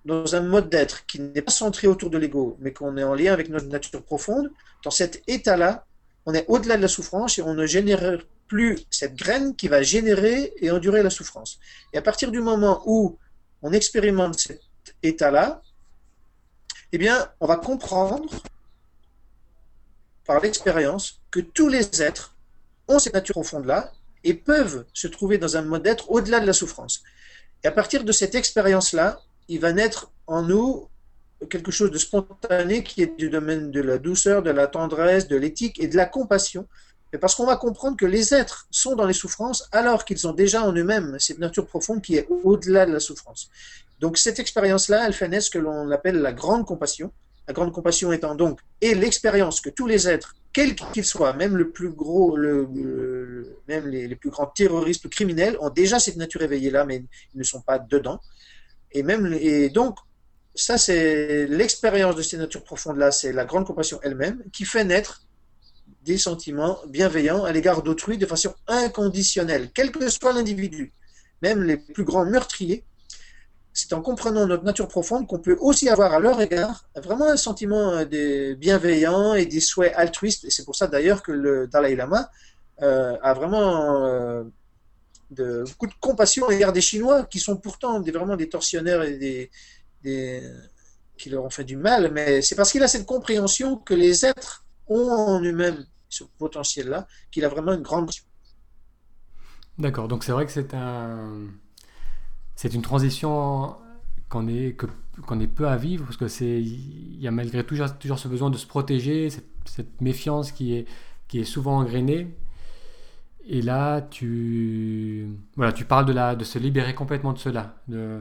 Speaker 2: dans un mode d'être qui n'est pas centré autour de l'ego, mais qu'on est en lien avec notre nature profonde, dans cet état-là, on est au-delà de la souffrance et on ne génère plus cette graine qui va générer et endurer la souffrance. Et à partir du moment où on expérimente cet état-là, eh bien, on va comprendre par l'expérience que tous les êtres ont cette nature profonde-là et peuvent se trouver dans un mode d'être au-delà de la souffrance. Et à partir de cette expérience-là, il va naître en nous quelque chose de spontané qui est du domaine de la douceur, de la tendresse, de l'éthique et de la compassion. Mais parce qu'on va comprendre que les êtres sont dans les souffrances alors qu'ils ont déjà en eux-mêmes cette nature profonde qui est au-delà de la souffrance. Donc cette expérience-là, elle fait naître ce que l'on appelle la grande compassion, la grande compassion étant donc et l'expérience que tous les êtres, quels qu'ils soient, même le plus gros, même les, les, plus grands terroristes ou criminels, ont déjà cette nature éveillée là, mais ils ne sont pas dedans. Et même et donc ça c'est l'expérience de ces natures profondes là, c'est la grande compassion elle-même qui fait naître des sentiments bienveillants à l'égard d'autrui de façon inconditionnelle, quel que soit l'individu. Même les plus grands meurtriers c'est en comprenant notre nature profonde qu'on peut aussi avoir à leur égard vraiment un sentiment euh, de bienveillant et des souhaits altruistes. Et c'est pour ça d'ailleurs que le Dalai Lama euh, a vraiment euh, beaucoup de compassion à l'égard des Chinois, qui sont pourtant des, vraiment des tortionnaires et qui leur ont fait du mal. Mais c'est parce qu'il a cette compréhension que les êtres ont en eux-mêmes ce potentiel-là, qu'il a vraiment une grande
Speaker 1: D'accord, donc c'est vrai que c'est un, c'est une transition qu'on est, que, qu'on est peu à vivre, parce que c'est, il y a malgré tout toujours, ce besoin de se protéger, cette, cette, méfiance qui est, qui est souvent engrainée. Et là, tu, voilà, tu parles de, la, de se libérer complètement de cela, de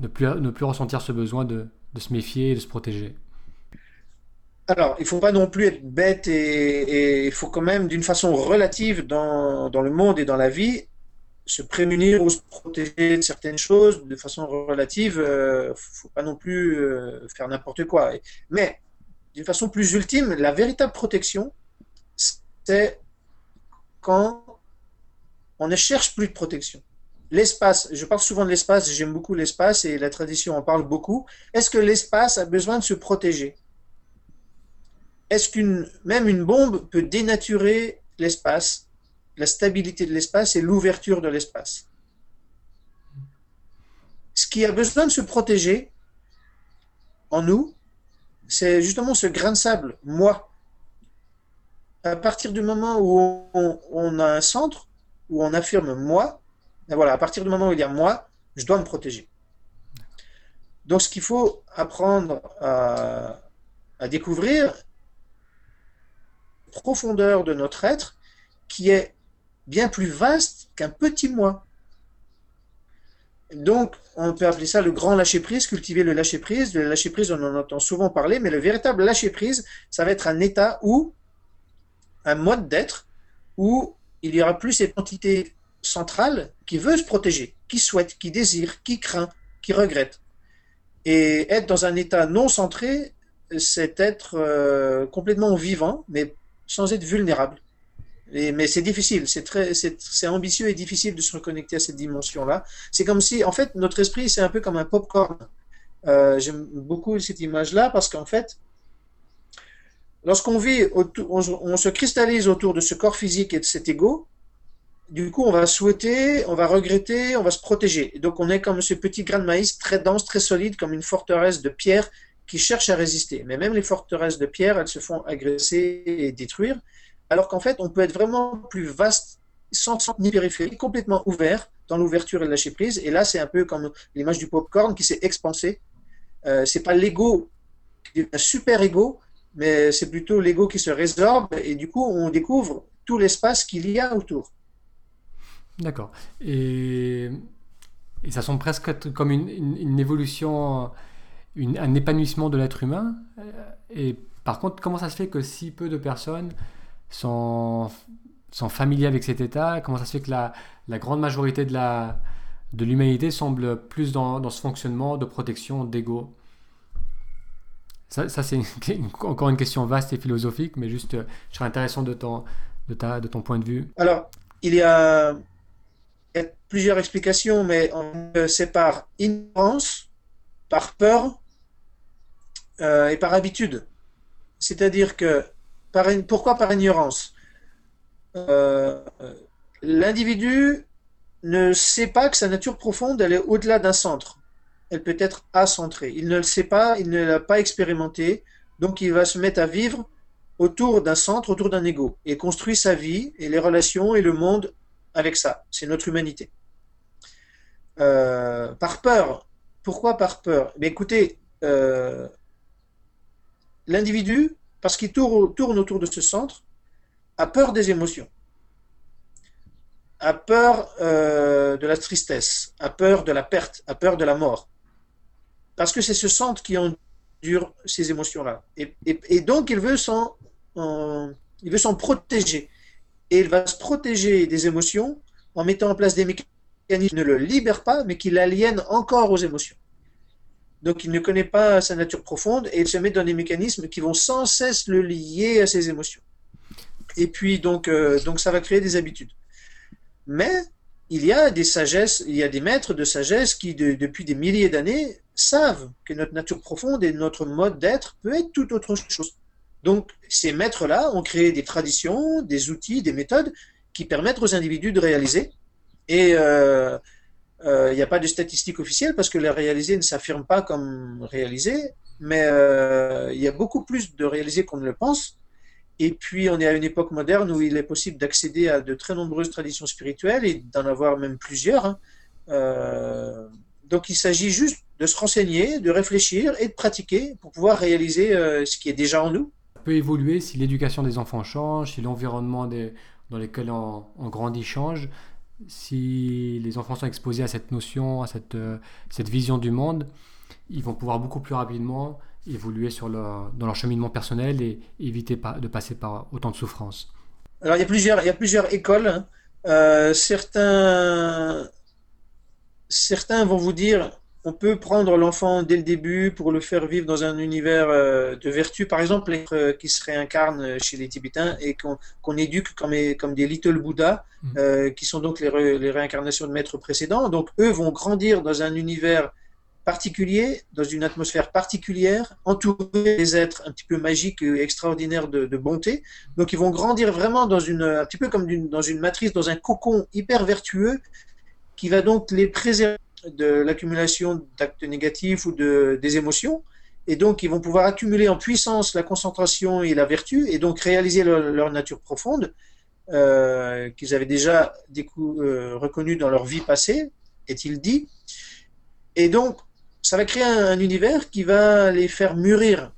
Speaker 1: ne plus, ne plus ressentir ce besoin de, de se méfier et de se protéger.
Speaker 2: Alors, il ne faut pas non plus être bête et, il faut quand même, d'une façon relative dans, dans, le monde et dans la vie, se prémunir ou se protéger de certaines choses de façon relative. Euh, faut pas non plus euh, faire n'importe quoi. Mais, d'une façon plus ultime, la véritable protection, c'est quand on ne cherche plus de protection. L'espace, je parle souvent de l'espace, j'aime beaucoup l'espace et la tradition en parle beaucoup. Est-ce que l'espace a besoin de se protéger? Est-ce qu'une même une bombe peut dénaturer l'espace, la stabilité de l'espace et l'ouverture de l'espace Ce qui a besoin de se protéger en nous, c'est justement ce grain de sable, moi. À partir du moment où on, a un centre, où on affirme moi, ben voilà, à partir du moment où il y a moi, je dois me protéger. Donc ce qu'il faut apprendre à, à découvrir, profondeur de notre être qui est bien plus vaste qu'un petit moi. Donc, on peut appeler ça le grand lâcher-prise, cultiver le lâcher-prise. Le lâcher-prise, on en entend souvent parler, mais le véritable lâcher-prise, ça va être un état où, un mode d'être, où il y aura plus cette entité centrale qui veut se protéger, qui souhaite, qui désire, qui craint, qui regrette. Et être dans un état non centré, c'est être euh, complètement vivant, mais sans être vulnérable. Mais c'est difficile, c'est très, c'est ambitieux et difficile de se reconnecter à cette dimension-là. C'est comme si, en fait, notre esprit, c'est un peu comme un popcorn. Euh, J'aime beaucoup cette image-là parce qu'en fait, lorsqu'on vit, on, se cristallise autour de ce corps physique et de cet ego, du coup, on va souhaiter, on va regretter, on va se protéger. donc, on est comme ce petit grain de maïs très dense, très solide, comme une forteresse de pierre qui cherchent à résister. Mais même les forteresses de pierre, elles se font agresser et détruire, alors qu'en fait, on peut être vraiment plus vaste, sans centre ni périphérie, complètement ouvert dans l'ouverture et le lâcher prise. Et là, c'est un peu comme l'image du popcorn qui s'est expansé. Euh, c'est pas l'ego, un super ego, mais c'est plutôt l'ego qui se résorbe et du coup, on découvre tout l'espace qu'il y a autour.
Speaker 1: D'accord. Et, ça semble presque comme une évolution un épanouissement de l'être humain. Euh, et par contre, comment ça se fait que si peu de personnes sont, sont familiers avec cet état? Comment ça se fait que la, grande majorité de l'humanité semble plus dans, ce fonctionnement de protection d'ego? Ça, c'est encore une question vaste et philosophique, mais juste, euh, je serais intéressant de ton, point de vue.
Speaker 2: Alors, il y a, plusieurs explications, mais on sépare ignorance par peur euh, et par habitude. C'est-à-dire que, pourquoi par ignorance? Euh, L'individu ne sait pas que sa nature profonde, elle est au-delà d'un centre. Elle peut être acentrée. Il ne le sait pas, il ne l'a pas expérimenté, donc il va se mettre à vivre autour d'un centre, autour d'un ego, et construit sa vie et les relations et le monde avec ça. C'est notre humanité. Euh, par peur. Pourquoi par peur? Mais écoutez, euh, l'individu, parce qu'il tourne, autour de ce centre, a peur des émotions, a peur euh, de la tristesse, a peur de la perte, a peur de la mort. Parce que c'est ce centre qui endure ces émotions-là. Et, donc, il veut s'en protéger. Et il va se protéger des émotions en mettant en place des mécanismes qui ne le libèrent pas, mais qui l'aliènent encore aux émotions. Donc il ne connaît pas sa nature profonde et il se met dans des mécanismes qui vont sans cesse le lier à ses émotions. Et puis donc, euh, donc ça va créer des habitudes. Mais il y a des sagesses, il y a des maîtres de sagesse qui depuis des milliers d'années savent que notre nature profonde et notre mode d'être peut être tout autre chose. Donc ces maîtres-là ont créé des traditions, des outils, des méthodes qui permettent aux individus de réaliser. Et euh, il euh, n'y a pas de statistiques officielles parce que les réalisés ne s'affirment pas comme réalisés, mais il euh, y a beaucoup plus de réalisés qu'on ne le pense. Et puis, on est à une époque moderne où il est possible d'accéder à de très nombreuses traditions spirituelles et d'en avoir même plusieurs. Hein. Euh, donc, il s'agit juste de se renseigner, de réfléchir et de pratiquer pour pouvoir réaliser ce qui est déjà en nous.
Speaker 1: Ça peut évoluer si l'éducation des enfants change, si l'environnement dans lequel on, grandit change, si les enfants sont exposés à cette notion, à cette, euh, cette vision du monde, ils vont pouvoir beaucoup plus rapidement évoluer dans leur cheminement personnel et éviter de passer par autant de souffrances.
Speaker 2: Alors il y a plusieurs, écoles. Euh, certains vont vous dire on peut prendre l'enfant dès le début pour le faire vivre dans un univers euh, de vertu, par exemple, euh, qui se réincarnent chez les Tibétains et qu'on éduque comme, comme, des little Bouddha, mmh. qui sont donc les, les, réincarnations de maîtres précédents. Donc, eux vont grandir dans un univers particulier, dans une atmosphère particulière, entourés des êtres un petit peu magiques et extraordinaires de, bonté. Donc ils vont grandir vraiment dans une, un petit peu comme dans une matrice, dans un cocon hyper vertueux, qui va donc les préserver de l'accumulation d'actes négatifs ou de, des émotions. Et donc, ils vont pouvoir accumuler en puissance la concentration et la vertu, et donc réaliser leur, nature profonde, euh, qu'ils avaient déjà euh, reconnue dans leur vie passée, est-il dit. Et donc, ça va créer un, univers qui va les faire mûrir.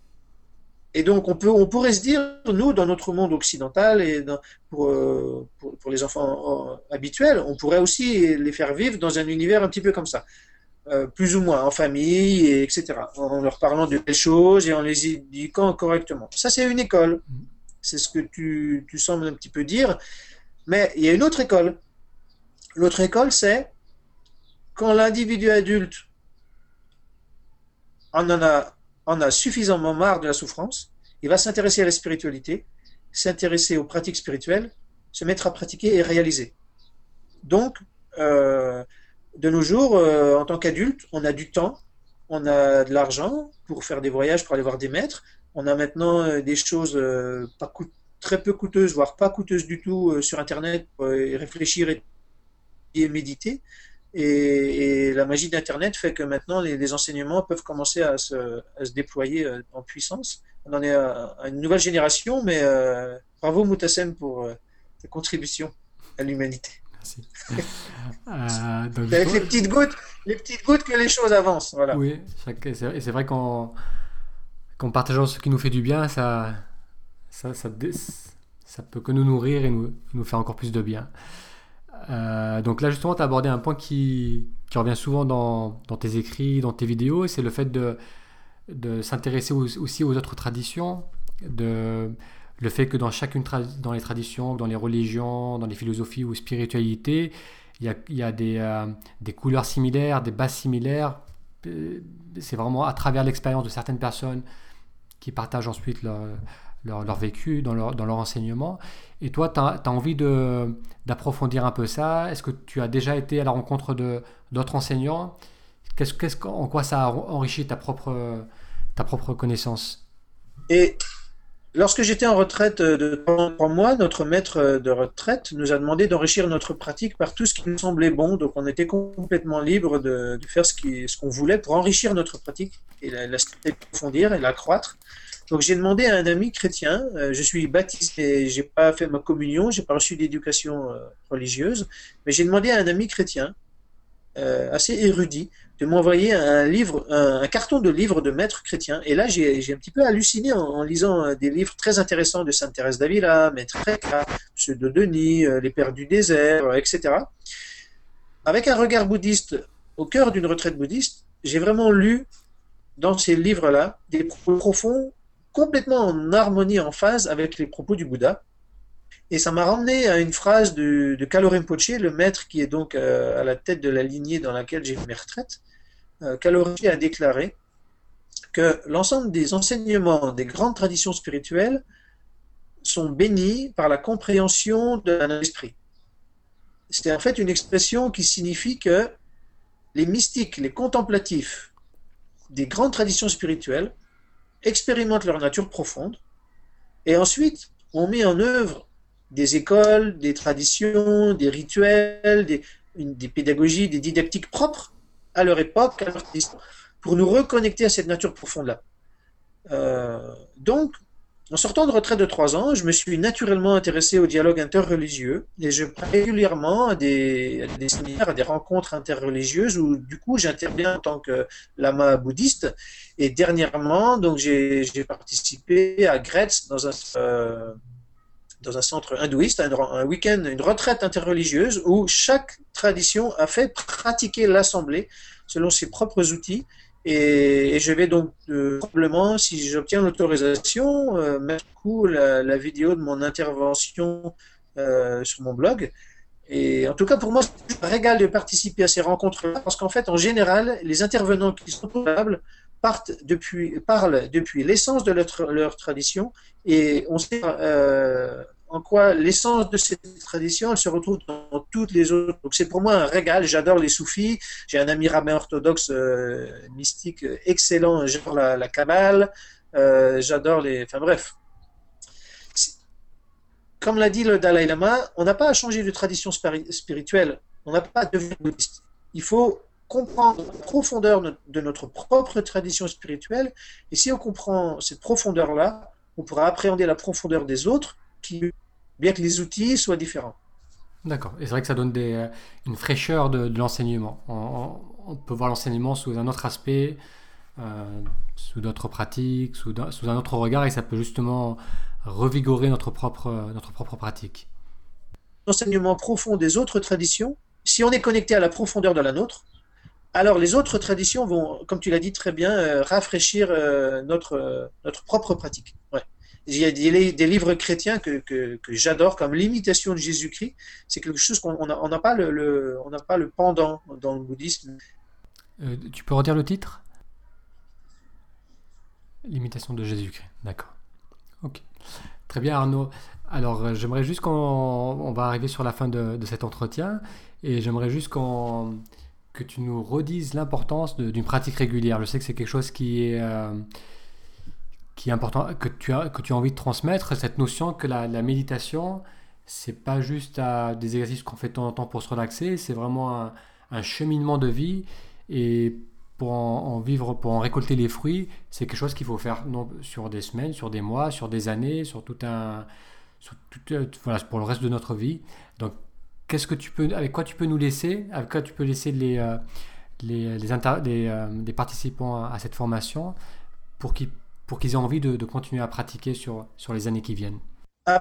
Speaker 2: Et donc, on, peut, on pourrait se dire, nous, dans notre monde occidental et pour, euh, pour, pour, les enfants habituels, on pourrait aussi les faire vivre dans un univers un petit peu comme ça. Euh, plus ou moins en famille, et etc. En leur parlant de belles choses et en les éduquant correctement. Ça, c'est une école. C'est ce que tu, tu sembles un petit peu dire. Mais il y a une autre école. L'autre école, c'est quand l'individu adulte on en a, on a suffisamment marre de la souffrance, il va s'intéresser à la spiritualité, s'intéresser aux pratiques spirituelles, se mettre à pratiquer et réaliser. Donc, euh, de nos jours, euh, en tant qu'adulte, on a du temps, on a de l'argent pour faire des voyages, pour aller voir des maîtres. On a maintenant euh, des choses très peu coûteuses, voire pas coûteuses du tout sur Internet pour réfléchir et méditer. Et, la magie d'Internet fait que maintenant les, enseignements peuvent commencer à se, déployer euh, en puissance. On en est à, une nouvelle génération, mais euh, bravo Moutassem pour euh, ta contribution à l'humanité. Merci. Avec les petites gouttes, les petites gouttes que les choses avancent. Voilà.
Speaker 1: Oui, et c'est vrai qu'en partageant ce qui nous fait du bien, ça, ça, ça, ça peut que nous nourrir et nous, nous faire encore plus de bien. Euh, donc là, justement, tu as abordé un point qui, revient souvent dans, tes écrits, dans tes vidéos, c'est le fait de, s'intéresser aussi aux autres traditions, le fait que dans chacune dans les traditions, dans les religions, dans les philosophies ou spiritualités, il y a, euh, des, couleurs similaires, des bases similaires. Euh, c'est vraiment à travers l'expérience de certaines personnes qui partagent ensuite leur, vécu, dans leur enseignement. Et toi, tu as, envie d'approfondir un peu ça? Est-ce que tu as déjà été à la rencontre d'autres enseignants? Qu'est-ce, qu'est-ce, En quoi ça a enrichi ta propre, ta propre connaissance?
Speaker 2: Et lorsque j'étais en retraite de trois mois, notre maître de retraite nous a demandé d'enrichir notre pratique par tout ce qui nous semblait bon. Donc on était complètement libre de, de faire ce, qui, ce qu'on voulait pour enrichir notre pratique et la, la approfondir et l'accroître. Donc j'ai demandé à un ami chrétien, euh, je suis baptisé, j'ai pas fait ma communion, j'ai pas reçu d'éducation euh, religieuse, mais j'ai demandé à un ami chrétien euh, assez érudit de m'envoyer un livre, un, carton de livres de maîtres chrétiens. Et là, j'ai un petit peu halluciné en, lisant des livres très intéressants de Sainte Thérèse d'Avila, Maître Eka, ceux de Denis, Les Pères du désert, etc. Avec un regard bouddhiste au cœur d'une retraite bouddhiste, j'ai vraiment lu dans ces livres-là des profonds complètement en harmonie, en phase avec les propos du Bouddha. Et ça m'a ramené à une phrase de, de Kalo le maître qui est donc euh, à la tête de la lignée dans laquelle j'ai mes retraites. Euh, a déclaré que l'ensemble des enseignements des grandes traditions spirituelles sont bénis par la compréhension d'un esprit. C'est en fait une expression qui signifie que les mystiques, les contemplatifs des grandes traditions spirituelles expérimentent leur nature profonde, et ensuite on met en œuvre des écoles, des traditions, des rituels, des, pédagogies, des didactiques propres à leur époque, à leur pour nous reconnecter à cette nature profonde-là. Euh, donc, en sortant de retraite de trois ans, je me suis naturellement intéressé au dialogue interreligieux et je pars régulièrement à des, des séminaires, à des rencontres interreligieuses où du coup j'interviens en tant que lama bouddhiste. Et dernièrement, donc j'ai participé à Gretz dans un euh, dans un centre hindouiste, un week-end, une retraite interreligieuse où chaque tradition a fait pratiquer l'assemblée selon ses propres outils et, je vais donc euh, probablement, si j'obtiens l'autorisation, euh, mettre coup la, la, vidéo de mon intervention euh, sur mon blog. Et en tout cas, pour moi, c'est un régal de participer à ces rencontres-là, parce qu'en fait, en général, les intervenants qui sont tables partent depuis, parlent depuis l'essence de leur, tradition, et on euh, en quoi l'essence de cette tradition, se retrouve dans toutes les autres. Donc c'est pour moi un régal. J'adore les soufis. J'ai un ami rabbin orthodoxe euh, mystique excellent. J'adore la, la. Euh, j'adore les. Enfin bref. Comme l'a dit le Dalai Lama, on n'a pas à changer de tradition spirituelle. On n'a pas à devenir bouddhiste. Il faut comprendre la profondeur de notre propre tradition spirituelle. Et si on comprend cette profondeur-là, on pourra appréhender la profondeur des autres qui, bien que les outils soient différents.
Speaker 1: D'accord. Et c'est vrai que ça donne des, euh, une fraîcheur de, l'enseignement. On, peut voir l'enseignement sous un autre aspect, euh, sous d'autres pratiques, sous, sous, un autre regard, et ça peut justement revigorer notre propre, notre propre pratique.
Speaker 2: L'enseignement profond des autres traditions, si on est connecté à la profondeur de la nôtre, alors les autres traditions vont, comme tu l'as dit très bien, euh, rafraîchir notre, notre propre pratique. Ouais. Il y a des, livres chrétiens que, j'adore, comme l'imitation de Jésus-Christ. C'est quelque chose qu'on n'a pas le, pendant dans le bouddhisme.
Speaker 1: Euh, tu peux redire le titre? L'imitation de Jésus-Christ. D'accord. Ok. Très bien Arnaud. Alors euh, j'aimerais juste qu'on on va arriver sur la fin de, de cet entretien et j'aimerais juste qu'on que tu nous redises l'importance d'une pratique régulière. Je sais que c'est quelque chose qui est euh, qui important, que tu as, que tu as envie de transmettre, cette notion que la, méditation, c'est pas juste à des exercices qu'on fait de temps en temps pour se relaxer, c'est vraiment un, cheminement de vie et pour en, vivre, pour en récolter les fruits, c'est quelque chose qu'il faut faire non, sur des semaines, sur des mois, sur des années, sur tout un, sur tout, euh, voilà, pour le reste de notre vie. Donc, qu'est-ce que tu peux, avec quoi tu peux nous laisser, avec quoi tu peux laisser les, euh, les, les, euh, les participants à, à cette formation pour qu'ils pour qu'ils aient envie de, continuer à pratiquer sur, les années qui viennent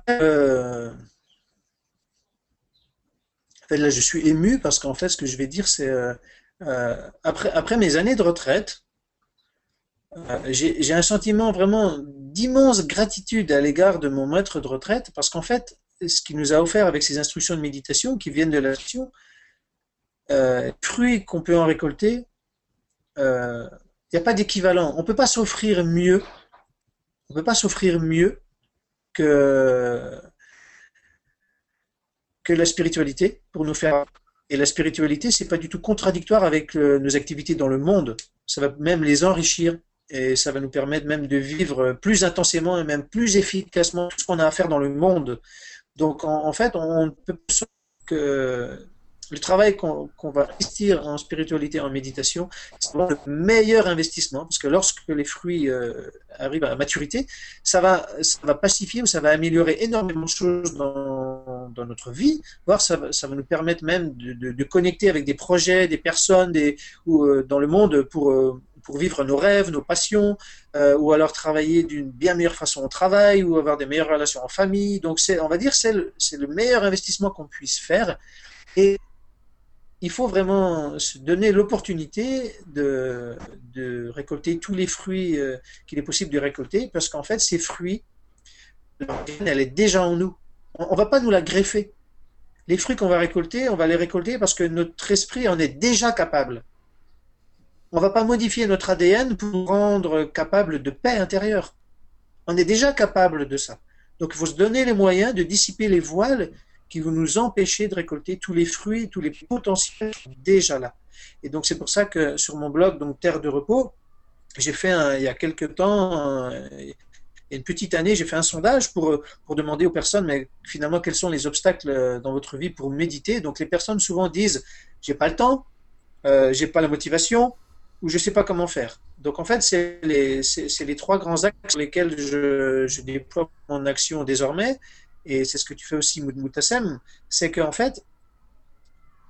Speaker 2: euh, Là, je suis ému parce qu'en fait, ce que je vais dire, c'est euh, euh, après, mes années de retraite, j'ai un sentiment vraiment d'immense gratitude à l'égard de mon maître de retraite parce qu'en fait, ce qu'il nous a offert avec ces instructions de méditation qui viennent de l'action, fruits qu'on peut en récolter, il n'y a pas d'équivalent. On ne peut pas s'offrir mieux. On peut pas s'offrir mieux que, que la spiritualité pour nous faire. Et la spiritualité, c'est pas du tout contradictoire avec euh, nos activités dans le monde. Ça va même les enrichir et ça va nous permettre même de vivre plus intensément et même plus efficacement tout ce qu'on a à faire dans le monde. Donc en, en fait, on ne peut pas que le travail qu'on va investir en spiritualité, en méditation, c'est le meilleur investissement parce que lorsque les fruits euh, arrivent à maturité, ça va, ça va pacifier ou ça va améliorer énormément de choses dans, dans notre vie, voire ça, ça, va nous permettre même de, de, connecter avec des projets, des personnes des, ou, euh, dans le monde pour, euh, pour vivre nos rêves, nos passions, ou alors travailler d'une bien meilleure façon au travail, ou avoir des meilleures relations en famille. Donc, on va dire, c'est le, le meilleur investissement qu'on puisse faire. Et il faut vraiment se donner l'opportunité de, récolter tous les fruits euh, qu'il est possible de récolter, parce qu'en fait, ces fruits, elle est déjà en nous. On ne va pas nous la greffer. Les fruits qu'on va récolter, on va les récolter parce que notre esprit en est déjà capable. On ne va pas modifier notre ADN pour rendre capable de paix intérieure. On est déjà capable de ça. Donc il faut se donner les moyens de dissiper les voiles qui vont nous empêcher de récolter tous les fruits, tous les potentiels déjà là. Et donc c'est pour ça que sur mon blog, donc Terre de repos, j'ai fait il y a quelques temps, il y a une petite année, j'ai fait un sondage pour, pour demander aux personnes, mais finalement, quels sont les obstacles dans votre vie pour méditer? Donc les personnes souvent disent, j'ai pas le temps, euh, j'ai pas la motivation, ou je sais pas comment faire. Donc en fait, c'est les, les, trois grands axes sur lesquels je, je, déploie mon action désormais, et c'est ce que tu fais aussi, Moutassem, c'est qu'en fait,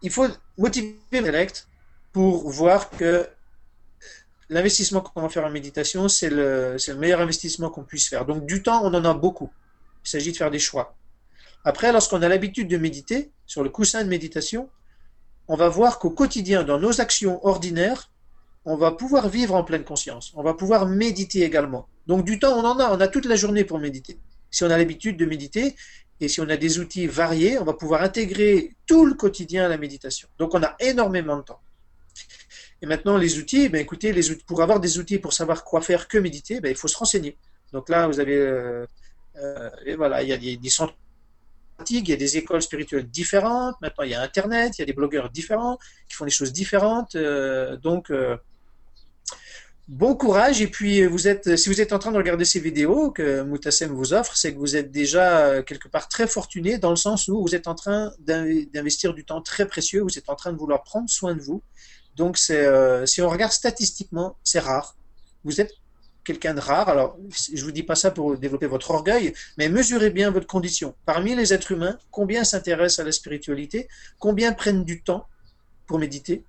Speaker 2: il faut motiver l'intellect pour voir que l'investissement qu'on va faire en méditation, c'est le, meilleur investissement qu'on puisse faire. Donc du temps, on en a beaucoup. Il s'agit de faire des choix. Après, lorsqu'on a l'habitude de méditer, sur le coussin de méditation, on va voir qu'au quotidien, dans nos actions ordinaires, on va pouvoir vivre en pleine conscience. On va pouvoir méditer également. Donc du temps, on en a. On a toute la journée pour méditer. Si on a l'habitude de méditer et si on a des outils variés, on va pouvoir intégrer tout le quotidien à la méditation. Donc on a énormément de temps. Et maintenant, les outils, ben, écoutez, pour avoir des outils pour savoir quoi faire que méditer, ben, il faut se renseigner. Donc là, vous avez, euh, euh, et voilà, il y a des, des centres il y a des écoles spirituelles différentes. Maintenant, il y a Internet, il y a des blogueurs différents qui font des choses différentes. Euh, donc, bon courage. Et puis, vous êtes, si vous êtes en train de regarder ces vidéos que Moutassem vous offre, c'est que vous êtes déjà euh, quelque part très fortuné dans le sens où vous êtes en train d'investir du temps très précieux. Vous êtes en train de vouloir prendre soin de vous. Donc, si on regarde statistiquement, c'est rare. Vous êtes quelqu'un de rare. Alors, je vous dis pas ça pour développer votre orgueil, mais mesurez bien votre condition. Parmi les êtres humains, combien s'intéressent à la spiritualité? Combien prennent du temps pour méditer?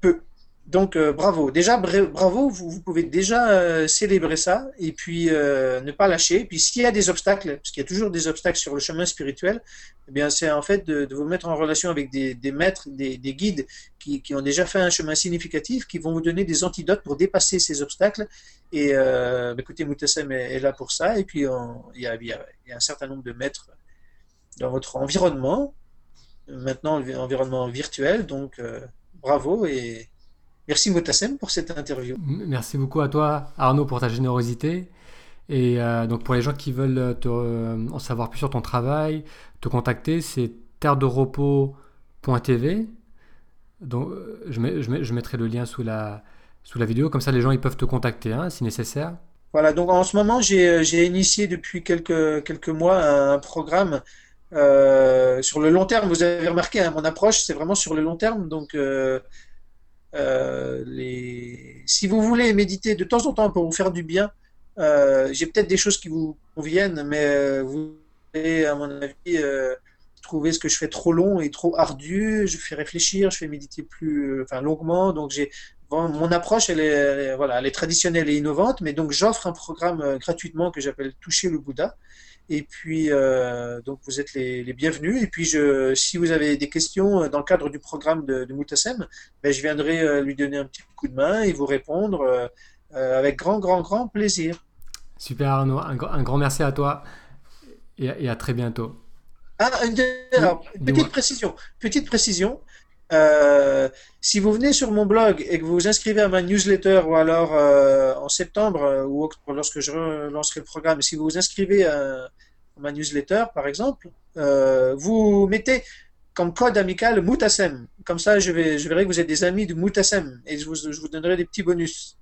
Speaker 2: Peu. Donc euh, bravo. Déjà bravo, vous, pouvez déjà euh, célébrer ça et puis euh, ne pas lâcher. Puis s'il y a des obstacles, parce qu'il y a toujours des obstacles sur le chemin spirituel, eh bien c'est en fait de, vous mettre en relation avec des, maîtres, des, guides qui, ont déjà fait un chemin significatif, qui vont vous donner des antidotes pour dépasser ces obstacles. Et bah, écoutez, Moutassem est, là pour ça. Et puis il y, a, un certain nombre de maîtres dans votre environnement, maintenant environnement virtuel. Donc bravo et Merci Motassem pour cette interview.
Speaker 1: Merci beaucoup à toi Arnaud pour ta générosité. Et euh, donc pour les gens qui veulent te, euh, en savoir plus sur ton travail, te contacter, c'est terre-de-repos.tv. Donc euh, je, je, mettrai le lien sous la, sous la vidéo, comme ça les gens ils peuvent te contacter hein, si nécessaire.
Speaker 2: Voilà, donc en ce moment j'ai initié depuis quelques, quelques mois un programme sur le long terme. Vous avez remarqué, hein, mon approche c'est vraiment sur le long terme. Donc euh, les... Si vous voulez méditer de temps en temps pour vous faire du bien, euh, j'ai peut-être des choses qui vous conviennent, mais euh, vous allez, à mon avis, trouver ce que je fais trop long et trop ardu. Je fais réfléchir, je fais méditer plus, enfin longuement. Donc j'ai mon approche, elle est, voilà, elle est traditionnelle et innovante, mais donc j'offre un programme gratuitement que j'appelle Toucher le Bouddha, et puis, euh, donc, vous êtes les, bienvenus. Et puis, je, si vous avez des questions euh, dans le cadre du programme de, de Moutassem, ben, je viendrai euh, lui donner un petit coup de main et vous répondre avec grand, grand, grand plaisir.
Speaker 1: Super Arnaud, un, grand merci à toi et, à très bientôt.
Speaker 2: Ah, alors, petite précision, petite précision. Si vous venez sur mon blog et que vous vous inscrivez à ma newsletter ou alors en septembre ou lorsque je relancerai le programme, si vous vous inscrivez à, ma newsletter, par exemple, euh, vous mettez comme code amical Moutassem. Comme ça, je, vais, je verrai que vous êtes des amis de Moutassem et je vous, je vous donnerai des petits bonus.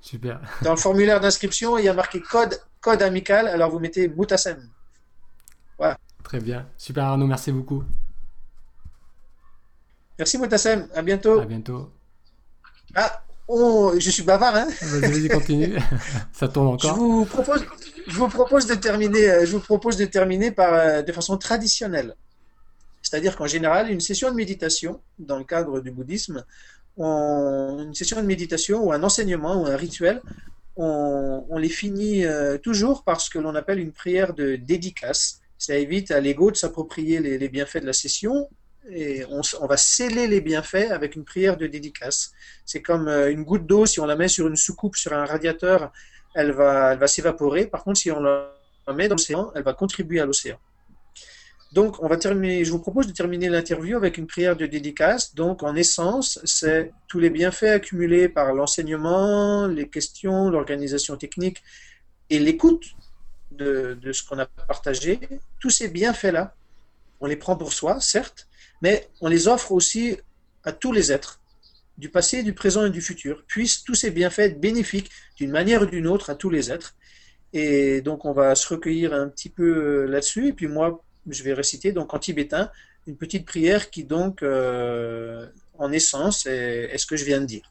Speaker 1: Super.
Speaker 2: Dans le formulaire d'inscription, il y a marqué code, code amical, alors vous mettez Moutassem.
Speaker 1: Voilà. Très bien. Super Arnaud, merci beaucoup.
Speaker 2: Merci Moutassem, à bientôt.
Speaker 1: À bientôt.
Speaker 2: Ah, oh, je suis bavard, hein
Speaker 1: Vas-y, continue. Ça tourne encore.
Speaker 2: Je vous propose, je vous propose de terminer, euh, je vous propose de terminer par, euh, de façon traditionnelle. C'est-à-dire qu'en général, une session de méditation, dans le cadre du bouddhisme, une session de méditation ou un enseignement ou un rituel, on, les finit euh, toujours par ce que l'on appelle une prière de dédicace. Ça évite à l'ego de s'approprier les, bienfaits de la session et on, va sceller les bienfaits avec une prière de dédicace. C'est comme une goutte d'eau, si on la met sur une soucoupe, sur un radiateur, elle va, elle va s'évaporer. Par contre, si on la met dans l'océan, elle va contribuer à l'océan. Donc, on va terminer, je vous propose de terminer l'interview avec une prière de dédicace. Donc, en essence, c'est tous les bienfaits accumulés par l'enseignement, les questions, l'organisation technique et l'écoute de, de, ce qu'on a partagé. Tous ces bienfaits-là, on les prend pour soi, certes, mais on les offre aussi à tous les êtres du passé, du présent et du futur, puissent tous ces bienfaits être bénéfiques d'une manière ou d'une autre à tous les êtres. Et donc on va se recueillir un petit peu là-dessus, et puis moi je vais réciter donc en tibétain une petite prière qui donc euh, en essence est, ce que je viens de dire.